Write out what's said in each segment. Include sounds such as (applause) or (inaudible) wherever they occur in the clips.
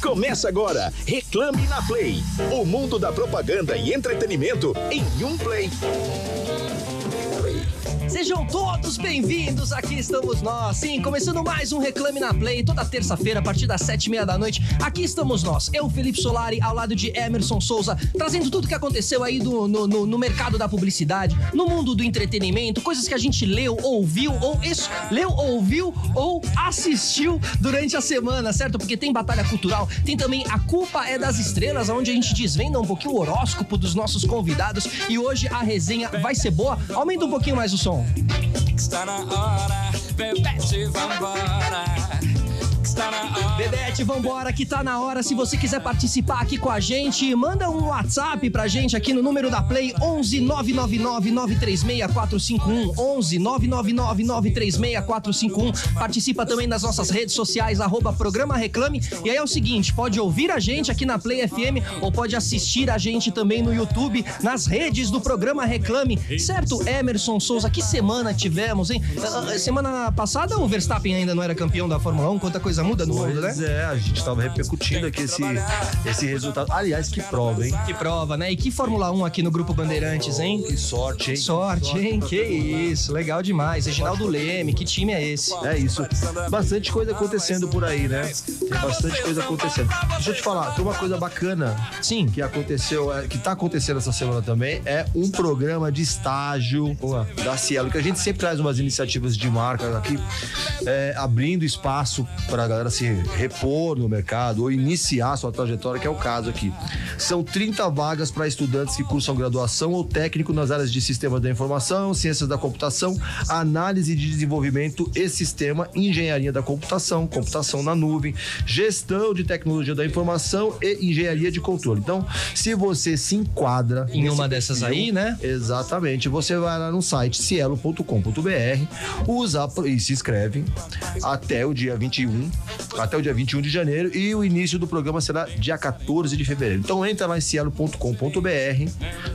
Começa agora, Reclame na Play. O mundo da propaganda e entretenimento em um play. Sejam todos bem-vindos, aqui estamos nós, sim, começando mais um Reclame na Play, toda terça-feira, a partir das sete e meia da noite, aqui estamos nós, eu, Felipe Solari, ao lado de Emerson Souza, trazendo tudo que aconteceu aí do, no, no, no, mercado da publicidade, no mundo do entretenimento, coisas que a gente leu, ouviu, ou isso, leu, ouviu, ou assistiu durante a semana, certo? Porque tem batalha cultural, tem também A Culpa é das Estrelas, onde a gente desvenda um pouquinho o horóscopo dos nossos convidados, e hoje a resenha vai ser boa, aumenta um pouquinho mais o som. Está na hora, bebete, vambora. Bebete, vambora que tá na hora. Se você quiser participar aqui com a gente, manda um WhatsApp pra gente aqui no número da Play 11 999 936 451 11 999 936 451. Participa também das nossas redes sociais, arroba Programa Reclame. E aí é o seguinte, pode ouvir a gente aqui na Play FM ou pode assistir a gente também no YouTube, nas redes do Programa Reclame. Certo, Emerson Souza? Que semana tivemos, hein? Ah, semana passada o Verstappen ainda não era campeão da Fórmula 1, quanta coisa muda no pois mundo, né? é, a gente tava repercutindo aqui esse, esse resultado. Aliás, que prova, hein? Que prova, né? E que Fórmula 1 aqui no Grupo Bandeirantes, hein? Que sorte, hein? Sorte, hein? Que isso, legal demais. Reginaldo Leme, que time é esse? É isso. Bastante coisa acontecendo por aí, né? Tem bastante coisa acontecendo. Deixa eu te falar, tem uma coisa bacana. Sim. Que aconteceu, é, que tá acontecendo essa semana também, é um programa de estágio Boa. da Cielo, que a gente sempre traz umas iniciativas de marca aqui, é, abrindo espaço pra galera se repor no mercado ou iniciar sua trajetória, que é o caso aqui. São 30 vagas para estudantes que cursam graduação ou técnico nas áreas de sistemas da informação, ciências da computação, análise de desenvolvimento e sistema, engenharia da computação, computação na nuvem, gestão de tecnologia da informação e engenharia de controle. Então, se você se enquadra em uma dessas aí, né? Exatamente. Você vai lá no site cielo.com.br, usa e se inscreve até o dia 21 até o dia 21 de janeiro e o início do programa será dia 14 de fevereiro. Então entra lá em cielo.com.br,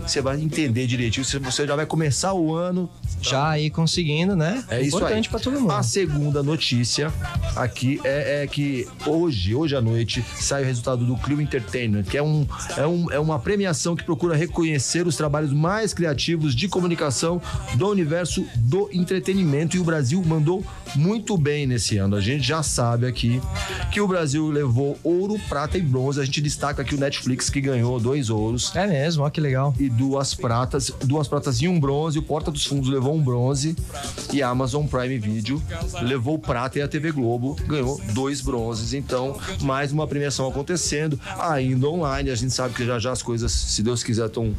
você vai entender direitinho, você já vai começar o ano já aí conseguindo, né? É isso Importante para todo mundo. A segunda notícia aqui é, é, que hoje, hoje à noite, sai o resultado do Clio Entertainment, que é, um, é, um, é uma premiação que procura reconhecer os trabalhos mais criativos de comunicação do universo do entretenimento e o Brasil mandou muito bem nesse ano. A gente já sabe aqui que o Brasil levou ouro, prata e bronze. A gente destaca aqui o Netflix que ganhou dois ouros. É mesmo, olha que legal. E duas pratas, duas pratas e um bronze. O Porta dos Fundos levou um bronze e a Amazon Prime Video levou prata e a TV Globo ganhou dois bronzes. Então, mais uma premiação acontecendo, ainda online. A gente sabe que já já as coisas, se Deus quiser, estão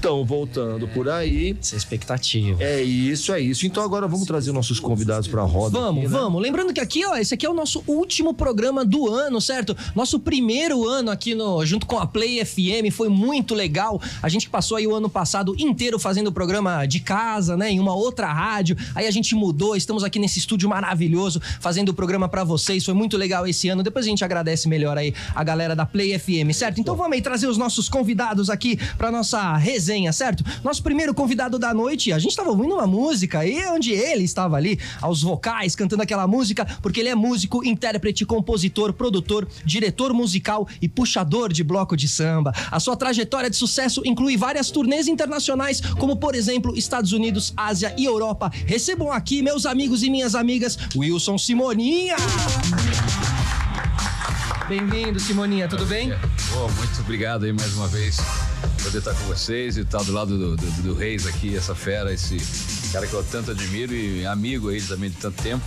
tão voltando por aí. Essa é expectativa. É isso, é isso. Então agora vamos trazer nossos convidados para a roda. Vamos, aqui, né? vamos. Lembrando que aqui, ó, esse aqui é o nosso último programa do ano, certo? Nosso primeiro ano aqui no junto com a Play FM foi muito legal. A gente passou aí o ano passado inteiro fazendo o programa de casa, né, em uma outra rádio. Aí a gente mudou, estamos aqui nesse estúdio maravilhoso fazendo o programa para vocês. Foi muito legal esse ano. Depois a gente agradece melhor aí a galera da Play FM, certo? Então vamos aí trazer os nossos convidados aqui para nossa resenha, certo? Nosso primeiro convidado da noite, a gente estava ouvindo uma música aí onde ele estava ali aos vocais cantando aquela música, porque ele é músico, intérprete, compositor, produtor, diretor musical e puxador de bloco de samba. A sua trajetória de sucesso inclui várias turnês internacionais, como por exemplo Estados Unidos, Ásia e Europa. Recebam aqui, meus amigos e minhas amigas, Wilson Simoninha. Bem-vindo, Simoninha, tudo bem? Oh, muito obrigado aí mais uma vez poder estar com vocês e estar do lado do, do, do Reis aqui, essa fera, esse cara que eu tanto admiro e amigo aí também de tanto tempo.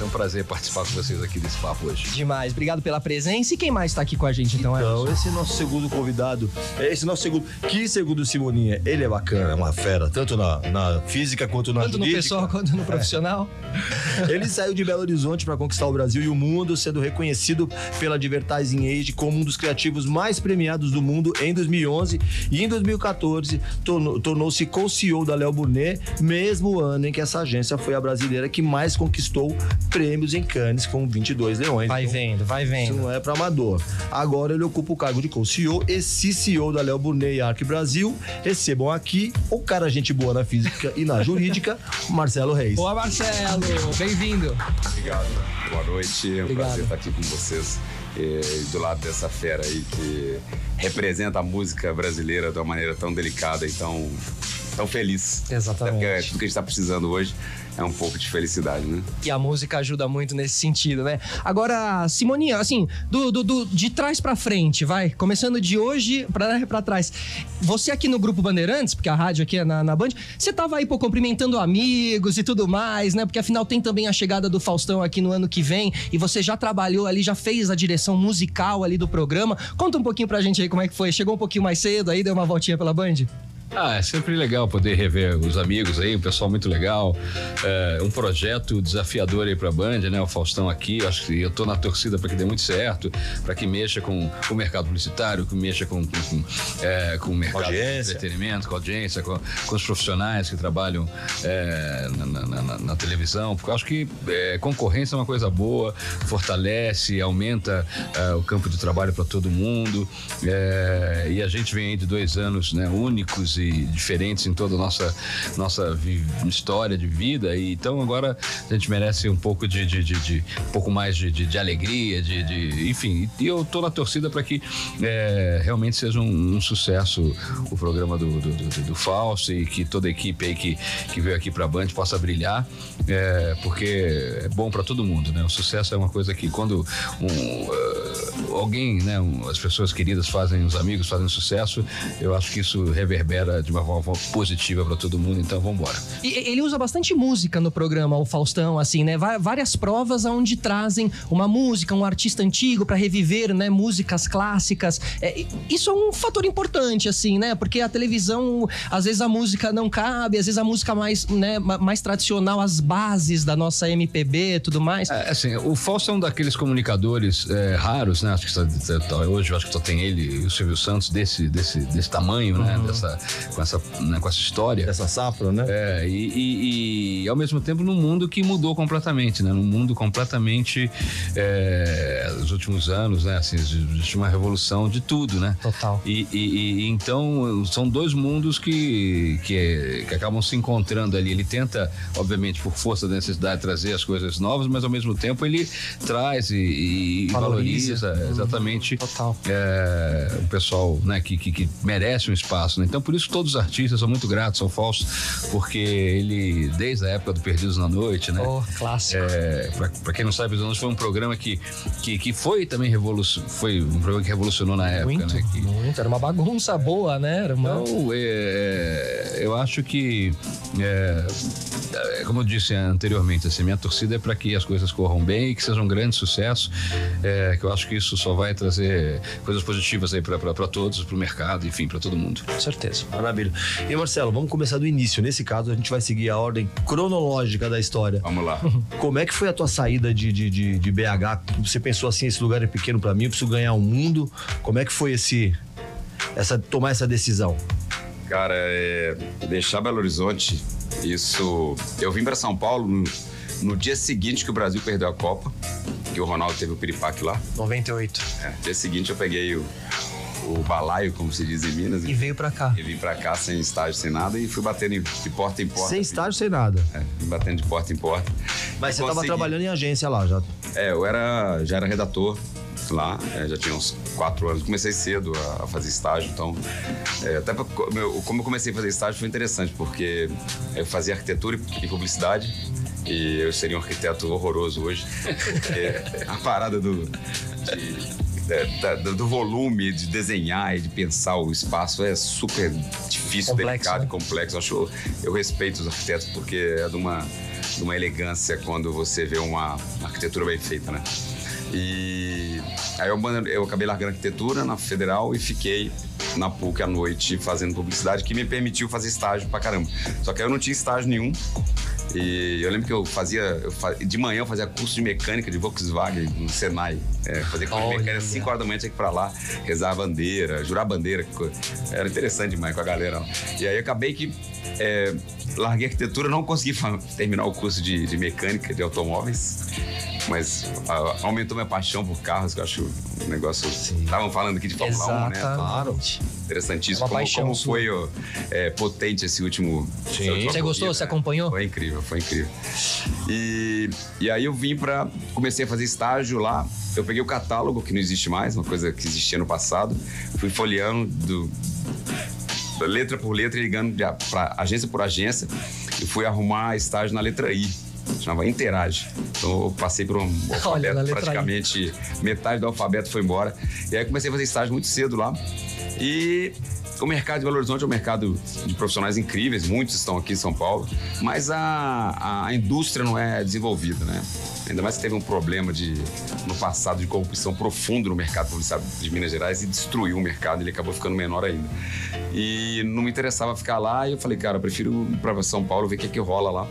É um prazer participar com vocês aqui desse papo hoje. Demais, obrigado pela presença. E quem mais está aqui com a gente então? Então, esse é nosso segundo convidado. Esse nosso segundo. Que segundo Simoninha, ele é bacana, é uma fera, tanto na, na física quanto na Tanto jurídica. no pessoal quanto no profissional. É. Ele saiu de Belo Horizonte para conquistar o Brasil e o mundo, sendo reconhecido pela Advertising Age como um dos criativos mais premiados do mundo em 2011 e em 2014 tornou-se co-CEO da Léo Burnet, mesmo ano em que essa agência foi a brasileira que mais conquistou prêmios em Cannes com 22 leões. Vai Então, vendo, vai Isso vendo. não é para amador. Agora ele ocupa o cargo de co-CEO e CCO da Léo Burnet e Arc Brasil. Recebam aqui o cara gente boa na física e na jurídica, (laughs) Marcelo Reis. Boa, Marcelo. Bem-vindo. Obrigado. Boa noite. É um Obrigado. prazer estar aqui com vocês. E do lado dessa fera aí que representa a música brasileira de uma maneira tão delicada e tão, tão feliz. Exatamente. Porque tudo que a gente está precisando hoje é um pouco de felicidade, né? E a música ajuda muito nesse sentido, né? Agora, Simoninha, assim, do, do- do- de trás pra frente, vai. Começando de hoje pra trás. Você aqui no Grupo Bandeirantes, porque a rádio aqui é na, na Band, você tava aí, pô, cumprimentando amigos e tudo mais, né? Porque afinal tem também a chegada do Faustão aqui no ano que vem e você já trabalhou ali, já fez a direção musical ali do programa. Conta um pouquinho pra gente aí como é que foi. Chegou um pouquinho mais cedo aí, deu uma voltinha pela Band? Ah, é sempre legal poder rever os amigos aí, um pessoal muito legal. É, um projeto desafiador aí pra Band, né? O Faustão aqui, acho que eu tô na torcida para que dê muito certo, para que mexa com o mercado publicitário, que mexa com, com, com, é, com o mercado Audiência. de entretenimento, com a audiência, com, com os profissionais que trabalham é, na, na- na- na televisão, porque acho que é, concorrência é uma coisa boa, fortalece, aumenta é, o campo de trabalho para todo mundo. É, e a gente vem aí de dois anos né, únicos e diferentes em toda a nossa, nossa história de vida. E, então agora a gente merece um pouco de, de, de- de- um pouco mais de, de- de alegria, de, de- enfim. E eu tô na torcida para que é, realmente seja um, um sucesso o programa do, do, do, do Fausto e que toda a equipe aí que, que veio aqui para a Band possa brilhar, é, porque é bom para todo mundo, né? O sucesso é uma coisa que quando um, uh, alguém, né, um, as pessoas queridas fazem, os amigos fazem sucesso, eu acho que isso reverbera de uma forma positiva para todo mundo. Então, vamos embora. E ele usa bastante música no programa, o Faustão, assim, né? Várias provas onde trazem uma música, um artista antigo pra reviver, né? Músicas clássicas. É, isso é um fator importante, assim, né? Porque a televisão, às vezes a música não cabe, às vezes a música mais, né, ma- mais tradicional, as bases da nossa MPB e tudo mais. É, assim, o Fausto é um daqueles comunicadores é, raros, né? Acho que só- só- hoje eu acho que só tem ele e o Silvio Santos desse, desse, desse tamanho, né? Dessa, com, essa, né, com essa história. Essa safra, né? É, e, e- e, ao mesmo tempo num mundo que mudou completamente, né? Num mundo completamente é, nos últimos anos, né? Assim, existe uma revolução de tudo, né? Total. E, e- então são dois mundos que, que, que acabam se encontrando ali. Ele tenta, obviamente, por força da necessidade, trazer as coisas novas, mas ao mesmo tempo ele traz e, Valoriza. valoriza, exatamente Total. é, o pessoal né, que, que, que merece um espaço. né? Então, por isso, todos os artistas são muito gratos ao Fausto, porque ele, desde a época do Perdidos na Noite, né? Oh, clássico. É, pra, pra quem não sabe, Perdidos na Noite foi um programa que, que, que foi também revolucionou, foi um programa que revolucionou na época, muito, né? Que, muito. Era uma bagunça boa, né? Era uma... então, é, eu acho que, é, é, como eu disse anteriormente, assim, minha torcida é para que as coisas corram bem e que seja um grande sucesso, é, que eu acho que isso só vai trazer coisas positivas aí para todos, para o mercado, enfim, para todo mundo. Com certeza. Maravilha. E Marcelo, vamos começar do início. Nesse caso, a gente vai seguir a ordem cronológica da história. Vamos lá. Como é que foi a tua saída de, de, de, de BH? Você pensou assim, esse lugar é pequeno pra mim, eu preciso ganhar o mundo. Como é que foi esse, essa, tomar essa decisão? Cara, é, deixar Belo Horizonte, isso. Eu vim para São Paulo no, no dia seguinte que o Brasil perdeu a Copa, que o Ronaldo teve o piripaque lá. 98. É, dia seguinte eu peguei o, o balaio, como se diz em Minas, E veio pra cá. e vim pra cá sem estágio, sem nada, e fui batendo de porta em porta. Sem estágio, sem nada. É, fui batendo de porta em porta. Mas E você tava consegui. trabalhando em agência lá já. É, eu era, já era redator lá, é, já tinha uns quatro anos. Comecei cedo a, a fazer estágio, então. é, até pra, como eu- como eu comecei a fazer estágio foi interessante, porque eu fazia arquitetura e, publicidade. E eu seria um arquiteto horroroso hoje. porque (laughs) a parada do. de- da- da- do volume de desenhar e de pensar o espaço é super difícil, Complexo, delicado né? e complexo. Eu, acho, eu respeito os arquitetos porque é de uma, de uma elegância quando você vê uma arquitetura bem feita, né? E aí eu, eu acabei largando arquitetura na Federal e fiquei na PUC à noite fazendo publicidade, que me permitiu fazer estágio pra caramba. Só que aí eu não tinha estágio nenhum E eu lembro que eu fazia, eu fa- de manhã eu fazia curso de mecânica de Volkswagen no Senai. É, Olha. de mecânica às 5 horas da manhã, tinha que ir pra lá, rezar a bandeira, jurar a bandeira. que Era interessante demais com a galera. lá. E aí eu acabei que é, larguei a arquitetura, não consegui terminar o curso de, de mecânica de automóveis. Mas ah, aumentou minha paixão por carros, que eu acho um negócio. Estavam falando aqui de Fórmula 1, né? Exatamente. Interessantíssimo. É uma como, paixão como foi ó, é, potente esse último. última Você gostou? corrida, Você né? acompanhou? Foi incrível, foi incrível. E, e aí eu vim pra. Comecei a fazer estágio lá. Eu peguei o catálogo, que não existe mais, uma coisa que existia no passado. Fui folheando do, letra por letra, ligando de, a- pra agência por agência. E fui arrumar estágio na letra I. Chamava Interage. Então eu passei por um (laughs) alfabeto, I. praticamente metade do alfabeto foi embora. E aí comecei a fazer estágio muito cedo lá. E o mercado de Belo Horizonte é um mercado de profissionais incríveis, muitos estão aqui em São Paulo, mas a, a indústria não é desenvolvida, né? Ainda mais que teve um problema de, no passado de corrupção profundo no mercado publicitário de Minas Gerais e destruiu o mercado, ele acabou ficando menor ainda. E não me interessava ficar lá, e eu falei, cara, eu prefiro ir para São Paulo ver o que, que rola lá.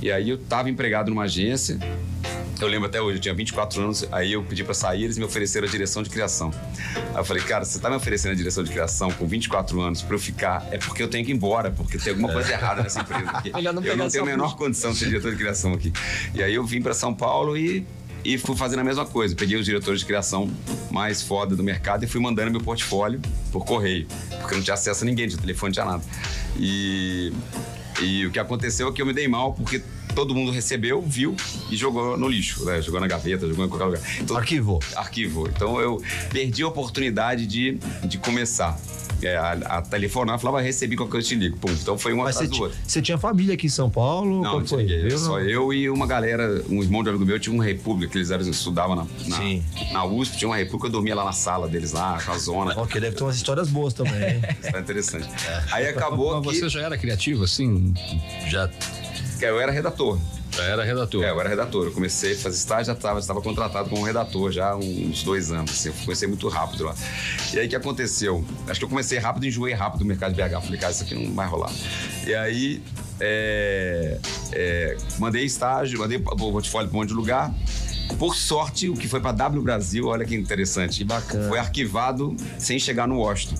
E aí eu estava empregado numa agência, eu lembro até hoje, eu tinha 24 anos, aí eu pedi pra sair, eles me ofereceram a direção de criação. Aí eu falei, cara, você tá me oferecendo a direção de criação com 24 anos pra eu ficar, é porque eu tenho que ir embora, porque tem alguma coisa errada nessa empresa aqui. (laughs) Melhor não eu não tenho a menor condição de ser diretor de criação aqui. E aí eu vim pra São Paulo e, e fui fazendo a mesma coisa. Peguei os diretores de criação mais foda do mercado e fui mandando meu portfólio por correio, porque eu não tinha acesso a ninguém, de telefone, não tinha nada. E, e o que aconteceu é que eu me dei mal, porque todo mundo recebeu, viu e jogou no lixo, né? Jogou na gaveta, jogou em qualquer lugar. Então, Arquivou. arquivo. Então eu perdi a oportunidade de, de começar. É, a, a telefonar, falava, recebi qualquer coisa, te ligo. Pum. Então foi um Mas atrás você, do ti- outro. você tinha família aqui em São Paulo? Não, Qual não foi? Eu Só não. eu e uma galera, um irmão de um amigo meu tinha uma república, que eles eram, estudavam na, na, na USP, tinha uma república, eu dormia lá na sala deles, lá, com a zona. Que deve ter umas histórias boas também. (laughs) Isso tá interessante. Aí acabou Mas que, você já era criativo, assim? Já, que eu era redator. já era redator? É, eu era redator. Eu comecei a fazer estágio, já estava estava contratado como redator já há uns dois anos. Assim, eu comecei muito rápido lá. E aí o que aconteceu? Acho que eu comecei rápido e enjoei rápido do mercado de BH. Falei, cara, isso aqui não vai rolar. E aí é, é, mandei estágio, mandei o portfólio para um monte de lugar. Por sorte, o que foi para W Brasil, olha que interessante. Que bacana. Foi arquivado sem chegar no Washington.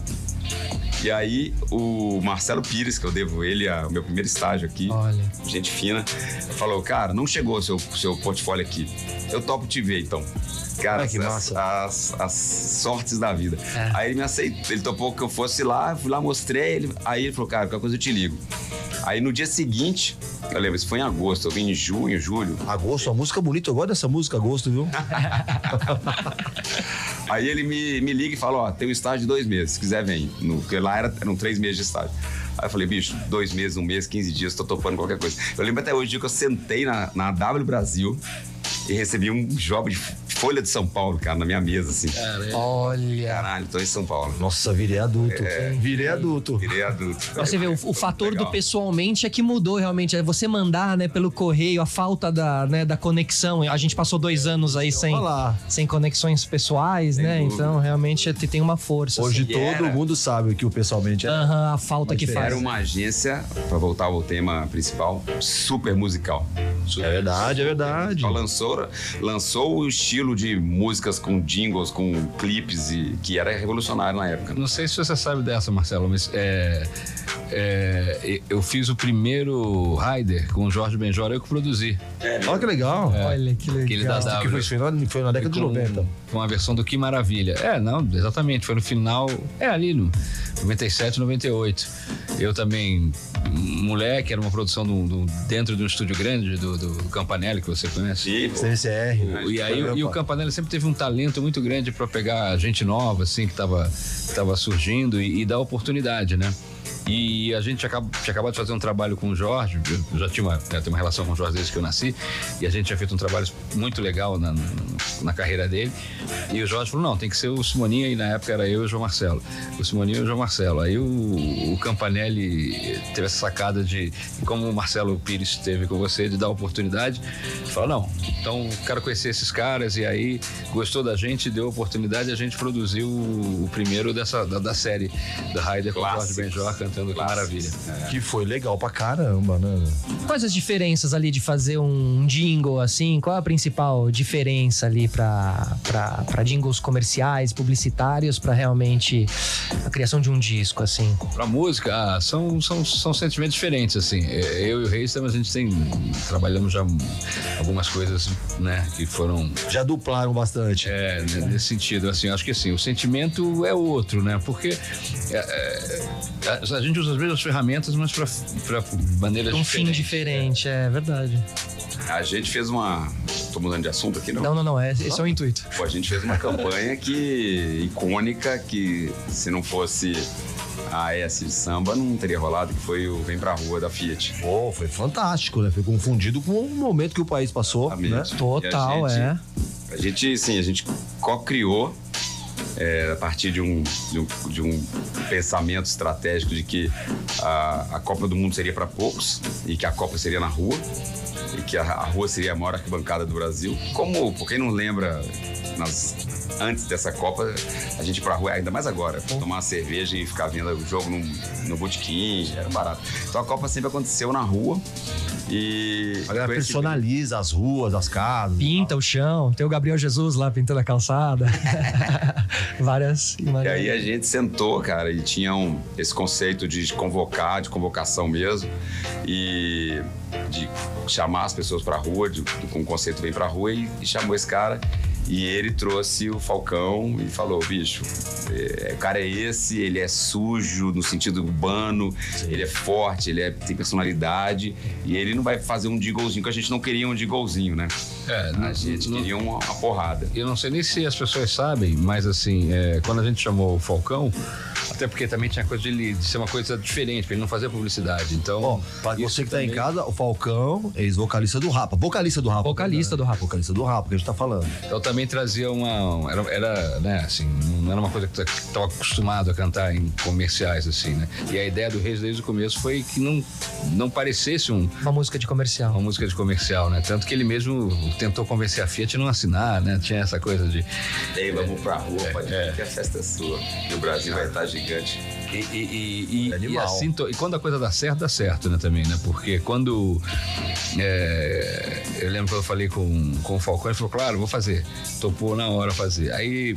E aí, o Marcelo Pires, que eu devo ele a- o meu primeiro estágio aqui, Olha. gente fina, falou: Cara, não chegou o seu, seu portfólio aqui. Eu topo te ver, então. Cara, Ai, que as, as, as sortes da vida. É. Aí ele me aceitou, ele topou que eu fosse lá, fui lá, mostrei, ele, aí ele falou, cara, qualquer coisa eu te ligo. Aí no dia seguinte, eu lembro, isso foi em agosto, eu vim em junho, julho, Agosto, uma música bonita. Eu gosto dessa música, Agosto, viu? (laughs) Aí ele me, me liga e fala, ó, tem um estágio de dois meses, se quiser vem. No, porque lá era, eram três meses de estágio. Aí eu falei, bicho, dois meses, um mês, 15 dias, tô topando qualquer coisa. Eu lembro até hoje que eu sentei na, na W Brasil e recebi um job de Folha de São Paulo, cara, na minha mesa, assim. Olha. Caralho, tô em São Paulo. Nossa, virei adulto. Virei adulto. Virei adulto. Pra você ver, o, o fator Legal. do pessoalmente é que mudou realmente. É você mandar, né, pelo correio, a falta da, né, da conexão. A gente passou dois anos aí sem, sem conexões pessoais, Sem né? dúvida. Então, realmente, te- tem uma força. Hoje assim. Todo era- mundo sabe o que o pessoalmente é. Aham, a falta que faz. Era uma agência, pra voltar ao tema principal, super musical. É verdade, é verdade. Lançou, lançou o estilo de músicas com jingles, com clipes, e, que era revolucionário na época. Não sei se você sabe dessa, Marcelo, mas é, é, eu fiz o primeiro Rider com o Jorge Benjor, eu que produzi. Olha que legal. Olha que legal. Aquele da Que foi, foi, na, foi na década de com, 90. Com a versão do Que Maravilha. É, não, exatamente. Foi no final. É ali no 97, 98. Eu também, moleque, era uma produção do, do- dentro de um estúdio grande do, do Campanelli, que você conhece. E, CNCR. O- E aí e o Campanella sempre teve um talento muito grande para pegar gente nova, assim, que estava tava surgindo e, e dar oportunidade, né? E a gente acaba, tinha acabado de fazer um trabalho com o Jorge, eu já tinha uma, né, uma relação com o Jorge desde que eu nasci, e a gente tinha feito um trabalho muito legal na, na, na carreira dele. E o Jorge falou: não, tem que ser o Simoninha, e na época era eu e o João Marcelo. O Simoninha e o João Marcelo. Aí o, o Campanelli teve essa sacada de, como o Marcelo Pires teve com você, de dar oportunidade. Falou: não, então quero conhecer esses caras, e aí gostou da gente, deu oportunidade, e a gente produziu o, primeiro dessa, da, da série da Ryder com o Jorge. Benjor que maravilha. Que foi legal pra caramba, né? Quais as diferenças ali de fazer um jingle assim? Qual a principal diferença ali pra, pra, pra jingles comerciais, publicitários, pra realmente a criação de um disco, assim? Pra música, ah, são, são, são sentimentos diferentes, assim. É, Eu e o Reis, a gente tem. Trabalhamos já algumas coisas, né, que foram. Já duplaram bastante. É, né, nesse sentido, assim, acho que assim, o sentimento é outro, né? Porque é, é, a, a gente usa as mesmas ferramentas, mas pra, pra maneiras Um fim diferentes. diferente, é verdade. A gente fez uma. Tô mudando de assunto aqui, não? Não, não, não, é, esse é o intuito. Pô, a gente fez uma campanha que icônica que se não fosse a S de samba não teria rolado, que foi o Vem Pra Rua da Fiat. Pô, foi fantástico, né? Foi confundido com o momento que o país passou, né? Total, a gente- é. A gente, sim, a gente co-criou é, a partir de um, de um, de um pensamento estratégico de que a, a Copa do Mundo seria para poucos e que a Copa seria na rua e que a, a rua seria a maior arquibancada do Brasil. Como, por quem não lembra, nas- antes dessa Copa, a gente ia pra rua, ainda mais agora, tomar uma cerveja e ficar vendo o jogo no, no botequim, era barato. Então a Copa sempre aconteceu na rua e... A galera com esse- personaliza as ruas, as casas. Pinta o chão, tem o Gabriel Jesus lá pintando a calçada. (laughs) Várias E imagens. aí a gente sentou, cara, e tinha um, esse conceito de convocar, de convocação mesmo, e de chamar as pessoas pra rua, de, com o conceito vem pra rua, e, e chamou esse cara. E ele trouxe o Falcão e falou: bicho, é, o cara é esse, ele é sujo no sentido urbano, ele é forte, ele é- tem personalidade, e ele não vai fazer um digolzinho, que a gente não queria um digolzinho, né? É, A gente não- queria uma, uma porrada. Eu não sei nem se as pessoas sabem, mas assim, é, quando a gente chamou o Falcão, até porque também tinha coisa de, de ser uma coisa diferente, pra ele não fazer publicidade. Então. Bom, pra você que tá em também- casa, o Falcão, ex-vocalista do Rapa. Vocalista do Rapa. Vocalista do Rapa. Vocalista do Rapa, que a gente tá falando. Então também trazia uma. Era, era, né, assim, não era uma coisa que estava acostumado a cantar em comerciais, assim, né? E a ideia do Reis desde o começo foi que não, não parecesse um, Uma música de comercial. uma música de comercial, né? Tanto que ele mesmo tentou convencer a Fiat a não assinar, né? Tinha essa coisa de. Ei, vamos pra rua, pode é. que a festa é sua. E o Brasil vai estar gigante. E, e- e- e- É e assim, e quando a coisa dá certo, dá certo, né, também, né? Porque quando. é, eu lembro que eu falei com, com o Falcão, ele falou, claro, vou fazer. Topou na hora fazer. Aí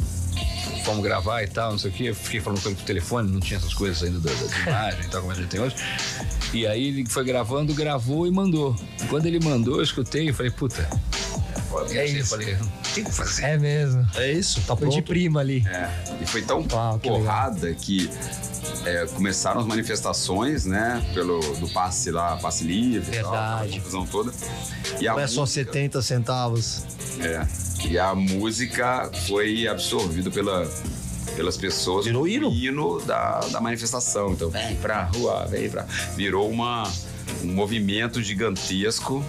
fomos gravar e tal, não sei o quê. Eu fiquei falando com ele por telefone, não tinha essas coisas ainda da, da imagem e tal, como a gente tem hoje. E aí ele foi gravando, gravou e mandou. Quando ele mandou, eu escutei e falei, puta. Pode É isso. Eu falei, tem que fazer. É mesmo. É isso, tá Foi de pronto. prima ali. É, e foi tão Uau, que porrada que é, começaram as manifestações, né? Pelo do passe lá, passe livre, tal, Verdade. confusão toda. E a Não é só música- 70 centavos. É, e a música foi absorvida pela, pelas pessoas. Virou hino. hino da, da manifestação. Então, vem pra rua, vem pra. Virou uma, um movimento gigantesco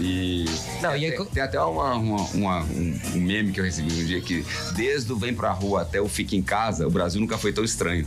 e. Não, tem, e aí tem até uma- uma- uma- um, um meme que eu recebi um dia que, desde o Vem pra rua até o Fica em Casa, o Brasil nunca foi tão estranho.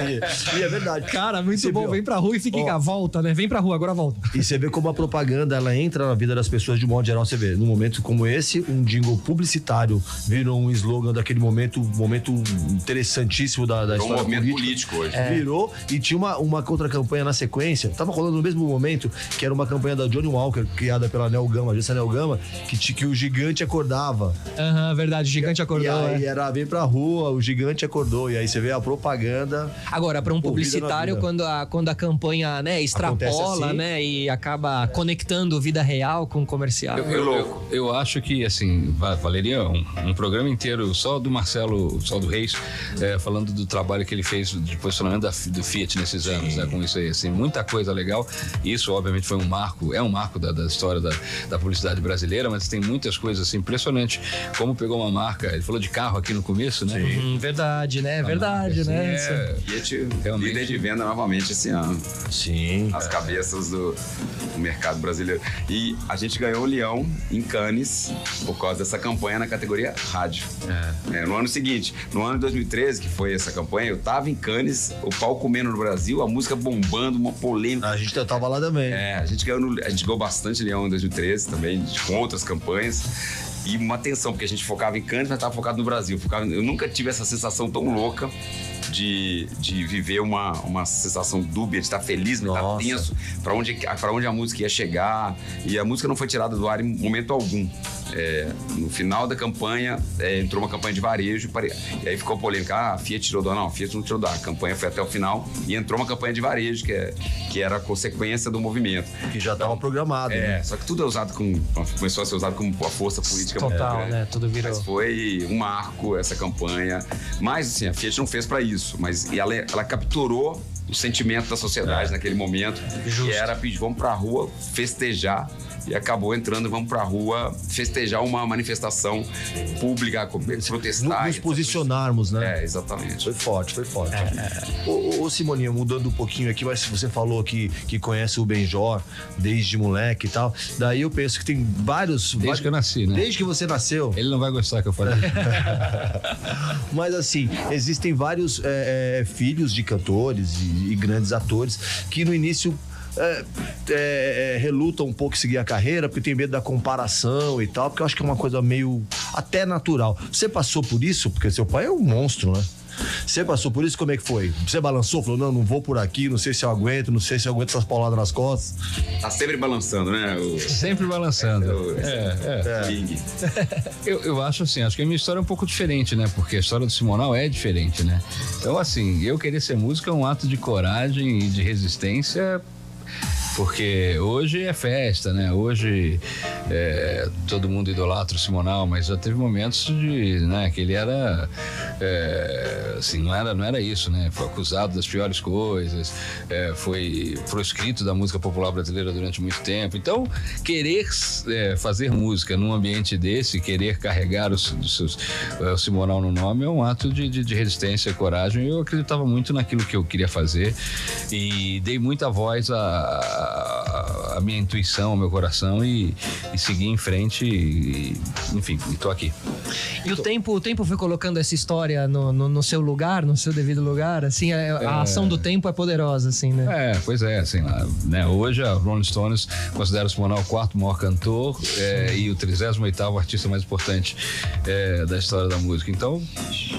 E, e é verdade. Cara, muito Você bom. viu? Vem pra rua e fica em cá. Volta, né? Vem pra rua, agora volta. E você vê como a propaganda ela entra na vida das pessoas de modo geral. Você vê, num momento como esse, um jingle publicitário virou um slogan daquele momento, um momento interessantíssimo da, da um história movimento política. político hoje. É. Virou e tinha uma, uma contra-campanha na sequência. Tava rolando no mesmo momento, que era uma campanha da Johnny Walker, criada pela Nel Gama, agência Nel Gama, que, que o gigante acordava. Aham, verdade. O gigante acordou. e aí é. era vir pra rua, o gigante acordou. E aí você vê a propaganda. Agora, para um publicitário, quando a, quando a campanha né, extrapola assim. né, e acaba conectando vida real com comercial. Eu, eu, eu, eu acho que, assim, va- valeria um, um programa inteiro só do Marcelo, só do Reis, é, falando do trabalho que ele fez de posicionamento da, do Fiat nesses anos, né, com isso aí, assim, muita coisa legal. Isso, obviamente, foi um marco, é um marco da, da história da, da publicidade brasileira, mas tem muitas coisas assim, impressionantes. Como pegou uma marca, ele falou de carro aqui no começo, né? Hum, verdade, né? Verdade, Assim, né? é, Fiat Realmente. líder de venda novamente esse ano. Sim. as cabeças do, do mercado brasileiro. E a gente ganhou o Leão em Cannes por causa dessa campanha na categoria rádio. É, no ano seguinte, no ano de 2013, que foi essa campanha, eu tava em Cannes, o pau comendo no Brasil, a música bombando, uma polêmica. A gente tava lá também. É, a gente ganhou, no- a gente ganhou bastante Leão em 2013 também, com outras campanhas. e uma tensão, porque a gente focava em Cannes, mas estava focado no Brasil. Focava, eu nunca tive essa sensação tão louca de, de viver uma, uma sensação dúbia, de estar feliz, de estar Nossa. tenso, para onde, pra onde a música ia chegar. E a música não foi tirada do ar em momento algum. É, no final da campanha, é, entrou uma campanha de varejo, e aí ficou polêmica, ah, a Fiat tirou do ar. Não, a Fiat não tirou do ar. A campanha foi até o final e entrou uma campanha de varejo, que, é, que era a consequência do movimento. Que já estava programado. É, né? só que tudo é usado com. começou a ser usado como a força política muito Total, grande. né? Tudo virou. Mas foi um marco essa campanha. Mas, assim, a Fiat não fez pra isso, mas ela, ela capturou o sentimento da sociedade naquele momento, que era pedir, vamos pra rua festejar. E acabou entrando, vamos pra rua festejar uma manifestação pública, protestar. Nos posicionarmos, né? É, exatamente. Foi forte, foi forte. É, Ô, ô, ô, Simoninha, mudando um pouquinho aqui, mas você falou que, que conhece o Benjor desde moleque e tal. Daí eu penso que tem vários. Desde vários- que eu nasci, né? Desde que você nasceu. Ele não vai gostar que eu falei. (laughs) Mas assim, existem vários é, é, filhos de cantores e, e grandes atores que no início. É, é, é, relutam um pouco em seguir a carreira porque tem medo da comparação e tal, porque eu acho que é uma coisa meio até natural. Você passou por isso? Porque seu pai é um monstro, né? Você passou por isso? Como é que foi? Você balançou? Falou, não, não vou por aqui, não sei se eu aguento, não sei se eu aguento essas pauladas nas costas. Tá sempre balançando, né? O, Sempre balançando. o- É, é. King. (laughs) Eu, eu acho assim, acho que a minha história é um pouco diferente, né? Porque a história do Simonal é diferente, né? Então, assim, eu querer ser músico é um ato de coragem e de resistência. Porque hoje é festa, né? Hoje é, todo mundo idolatra o Simonal, mas já teve momentos de, né, que ele era, é, assim, não era, não era isso, né? Foi acusado das piores coisas, é, foi proscrito da música popular brasileira durante muito tempo. Então, querer é, fazer música num ambiente desse, querer carregar os, os é, o Simonal no nome é um ato de, de, de resistência coragem. Eu acreditava muito naquilo que eu queria fazer e dei muita voz à, à minha intuição, ao meu coração e, e segui em frente e, enfim, estou aqui. E o tempo, o tempo foi colocando essa história no, no, no seu lugar, no seu devido lugar, assim, a, a ação do tempo é poderosa, assim, né? É, pois é, assim, lá, né, hoje a Rolling Stones considera o Simonal o quarto maior cantor é, e o 38 artista mais importante é, da história da música. Então,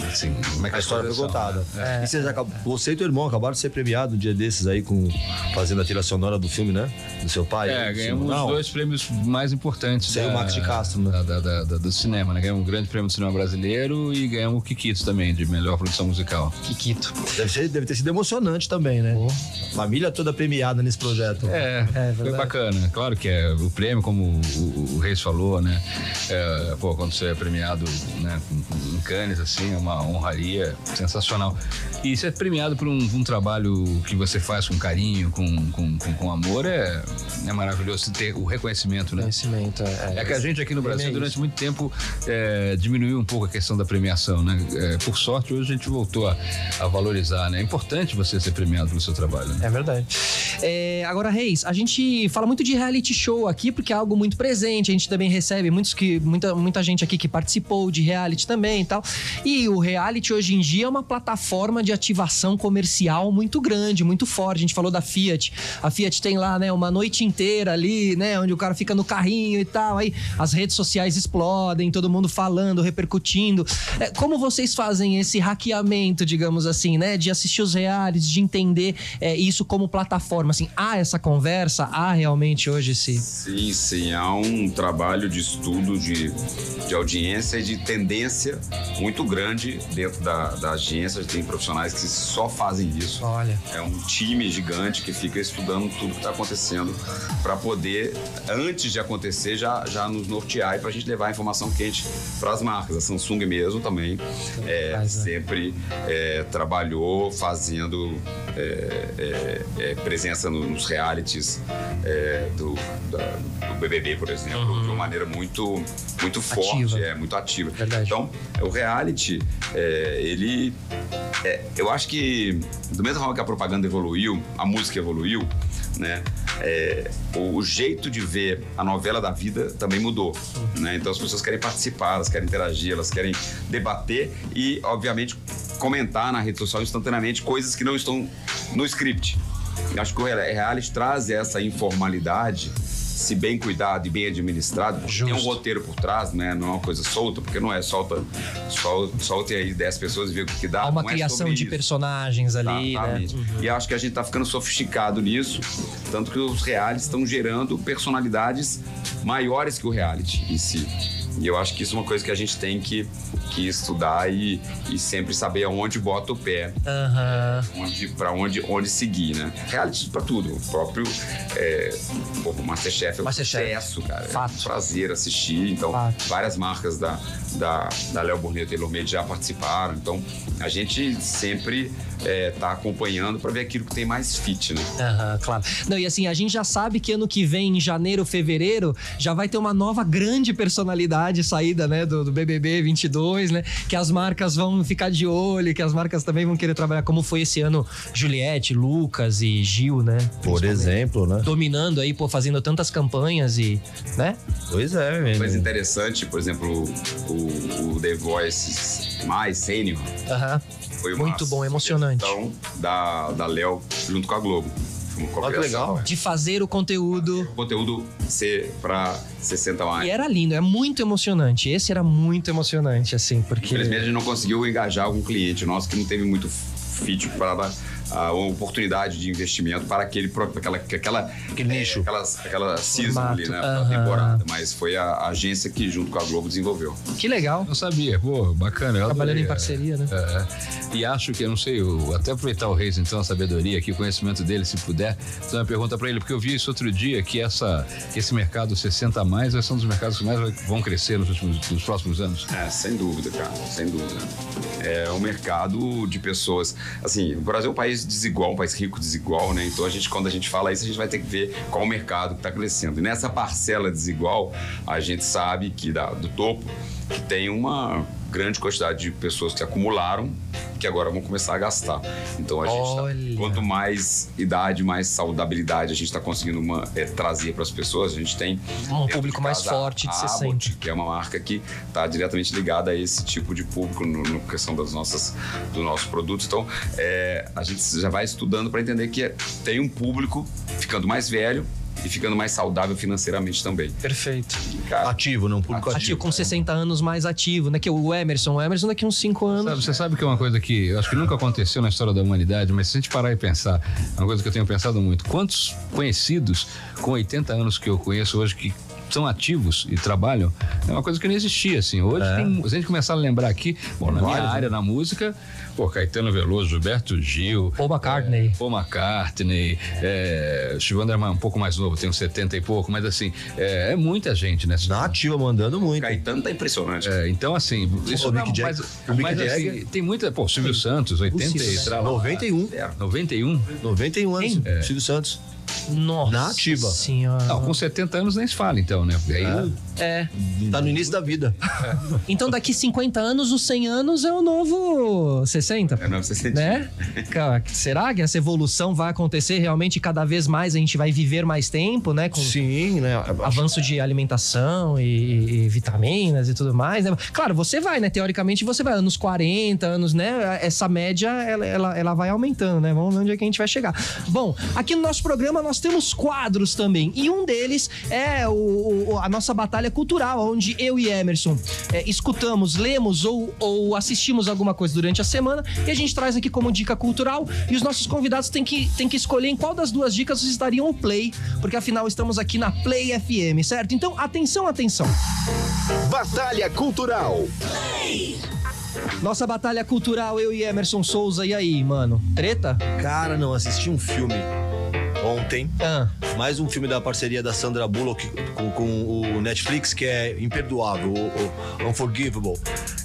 assim, como é que A história foi contada. né? E você, já você e teu irmão acabaram de ser premiado um dia desses aí com fazendo a trilha sonora do filme, né? Do seu pai. É, ganhamos os dois prêmios mais importantes. Você e o Max de Castro, né? da- da- da- da- do cinema, né? Ganhamos o grande prêmio do cinema brasileiro e ganhamos o Kikito também, de melhor produção musical. Kikito. Deve, ser- deve ter sido emocionante também, né? Família toda premiada nesse projeto. É, É foi bacana. Claro que é o prêmio, como o, o- o Reis falou, né? É, pô, quando você é premiado né, em- em Cannes, assim, é uma honraria sensacional. E ser premiado por um, um trabalho que você faz com carinho, com, com, com, com amor, é, é maravilhoso ter o reconhecimento, né? Conhecimento, é. É que a gente aqui no Brasil, É durante muito tempo, é, diminuiu um pouco a questão da premiação, né? É, por sorte, hoje a gente voltou a, a valorizar, né? É importante você ser premiado pelo seu trabalho, né? É verdade. É, agora, Reis, a gente fala muito de reality show aqui porque é algo muito presente. A gente também recebe muitos que, muita, muita gente aqui que participou de reality também e tal. E o reality hoje em dia é uma plataforma de ativação comercial muito grande, muito forte. A gente falou da Fiat. A Fiat tem lá, né, uma noite inteira ali, né, onde o cara fica no carrinho e tal. Aí as redes sociais explodem, todo mundo falando, repercutindo. É, como vocês fazem esse hackeamento, digamos assim, né, de assistir os realities, de entender é, isso como plataforma? Assim, há essa conversa? Há realmente hoje esse. Sim, sim. Há um trabalho de estudo de, de audiência e de tendência muito grande dentro da, da agência. Tem profissionais que só fazem isso. Olha. É um time gigante que fica estudando tudo que está acontecendo para poder, antes de acontecer, já, já nos nortear e para a gente levar a informação quente para as marcas. A Samsung mesmo também é, Faz, né? sempre é, trabalhou fazendo é, é, é, presença no- nos realities é, do, da- do BBB, por exemplo, de uma maneira muito, muito forte, Ativa. é muito ativa. Verdade. Então, o reality, ele eu acho que, do mesmo forma que a propaganda evoluiu, a música evoluiu, né? é, o, jeito de ver a novela da vida também mudou. Né? Então as pessoas querem participar, elas querem interagir, elas querem debater e, obviamente, comentar na rede social instantaneamente coisas que não estão no script. Eu acho que o real- reality traz essa informalidade se bem cuidado e bem administrado, tem um roteiro por trás, né? Não é uma coisa solta, porque não é solta, sol, solta aí 10 pessoas e vê o que, dá. Há uma não é criação sobre de isso. personagens ali, Tá, tá né? mesmo. E acho que a gente tá ficando sofisticado nisso, tanto que os realities estão gerando personalidades maiores que o reality em si. E eu acho que isso é uma coisa que a gente tem que, que estudar e, e sempre saber aonde bota o pé, Aham. onde, para onde, onde seguir, né? Reality para tudo. O próprio é, pô, Masterchef é um Masterchef. sucesso, cara. Fato. É um prazer assistir. Então, Fato. várias marcas da, da, da Léo Burnet e Taylor Made já participaram. Então, a gente sempre é, tá acompanhando para ver aquilo que tem mais fit, né? Aham, claro. Não, e assim, a gente já sabe que ano que vem, em janeiro, fevereiro, já vai ter uma nova grande personalidade saída, né, do, do BBB 22, né? Que as marcas vão ficar de olho, que as marcas também vão querer trabalhar, como foi esse ano Juliette, Lucas e Gil, né? Por exemplo, né? Dominando aí, pô, fazendo tantas campanhas e, né? Pois é, velho. Coisa interessante, por exemplo, o, o The Voice mais sênior Aham. foi uma Muito bom, emocionante. sugestão da da Léo junto com a Globo. Cooperação. legal. De fazer o conteúdo. O conteúdo ser para 60 mais. E era lindo, é muito emocionante. Esse era muito emocionante, assim, porque. Infelizmente a gente não conseguiu engajar algum cliente nosso que não teve muito fit para dar a oportunidade de investimento para aquele próprio aquela aquela Aquele nicho. aquelas aquela season Formato, ali né da aham. temporada mas foi a, a agência que junto com a Globo desenvolveu Que legal. Não sabia, pô, bacana. eu Trabalhando adorei, em é. parceria, né? É, e acho que, eu não sei, eu, até aproveitar o Reis, então, a sabedoria aqui, o conhecimento dele, se puder, fazer uma pergunta para ele, porque eu vi isso outro dia, que, essa, que esse mercado 60 a mais vai ser um dos mercados que mais vão crescer nos, últimos, nos próximos anos. É, sem dúvida, cara, sem dúvida. É um mercado de pessoas. Assim, o Brasil é um país desigual, um país rico, desigual, né? Então a gente, quando a gente fala isso, a gente vai ter que ver qual o mercado que está crescendo. E nessa parcela desigual, a gente sabe que da- do topo que tem uma grande quantidade de pessoas que acumularam que agora vão começar a gastar. Então a gente tá- Olha. quanto mais idade, mais saudabilidade a gente está conseguindo uma- é, trazer para as pessoas, a gente tem Um público mais forte de a 60. Abbott, que é uma marca que está diretamente ligada a esse tipo de público no, no questão das nossas do nosso produto. Então, é, a gente já vai estudando para entender que é- tem um público ficando mais velho e ficando mais saudável financeiramente também. Perfeito. Cara, Ativo, não público ativo. Ativo, com 60 anos mais ativo, né? Que o Emerson. O Emerson daqui uns 5 anos. Sabe, você sabe que é uma coisa que eu acho que nunca aconteceu na história da humanidade, mas se a gente parar e pensar, é uma coisa que eu tenho pensado muito. Quantos conhecidos com 80 anos que eu conheço hoje que são ativos e trabalham, é uma coisa que não existia, assim. Hoje, tem, se a gente começar a lembrar aqui, bom, na minha Vários, né? área, na música, pô, Caetano Veloso, Gilberto Gil, Paul McCartney. é, Paul McCartney, é, Steve Wonder é um pouco mais novo, tem uns 70 e pouco, mas assim, é, é muita gente, né? Na ativa, mandando muito. Caetano tá impressionante. É, então, assim, isso o Mick Jagger- mas, o Mick mas, assim, tem muita. Pô, Silvio Santos, 80 e tal. 91. 91? 91 anos. Quem? Silvio Santos. Nossa. Na ativa. Senhora. Não, com 70 anos nem se fala, então, né? Porque aí É. Tá no início da vida. Então daqui 50 anos, os 100 anos é o novo 60. É, não, você sente- Né? Cara, será que essa evolução vai acontecer realmente cada vez mais? A gente vai viver mais tempo, né? Com Sim, né? avanço de alimentação e, e vitaminas e tudo mais, né? Claro, você vai, né? Teoricamente você vai anos 40, anos, né? Essa média, ela, ela, ela vai aumentando, né? Vamos ver onde é que a gente vai chegar. Bom, aqui no nosso programa nós temos quadros também. E um deles é o, o- a nossa batalha cultural, onde eu e Emerson é, escutamos, lemos ou, ou assistimos alguma coisa durante a semana e a gente traz aqui como dica cultural. E os nossos convidados têm que, têm que escolher em qual das duas dicas vocês dariam o play, porque afinal estamos aqui na Play FM, certo? Então, atenção, atenção. Batalha Cultural. Nossa batalha cultural, eu e Emerson Souza. E aí, mano? Treta? Cara, não, assisti um filme ontem. Ah, Mais um filme da parceria da Sandra Bullock com, com o Netflix, que é imperdoável, o, o Unforgivable.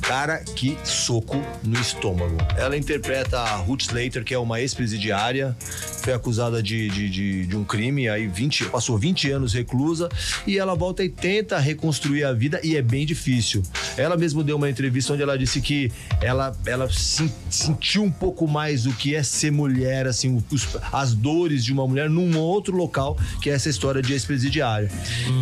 Cara, que soco no estômago. Ela interpreta a Ruth Slater, que é uma ex-presidiária, foi acusada de, de, de, de um crime, aí 20, passou 20 anos reclusa, e ela volta e tenta reconstruir a vida, e é bem difícil. Ela mesma deu uma entrevista onde ela disse que ela, ela sen- sentiu um pouco mais o que é ser mulher, assim, os- as dores de uma mulher num outro local, que é essa história de ex-presidiária.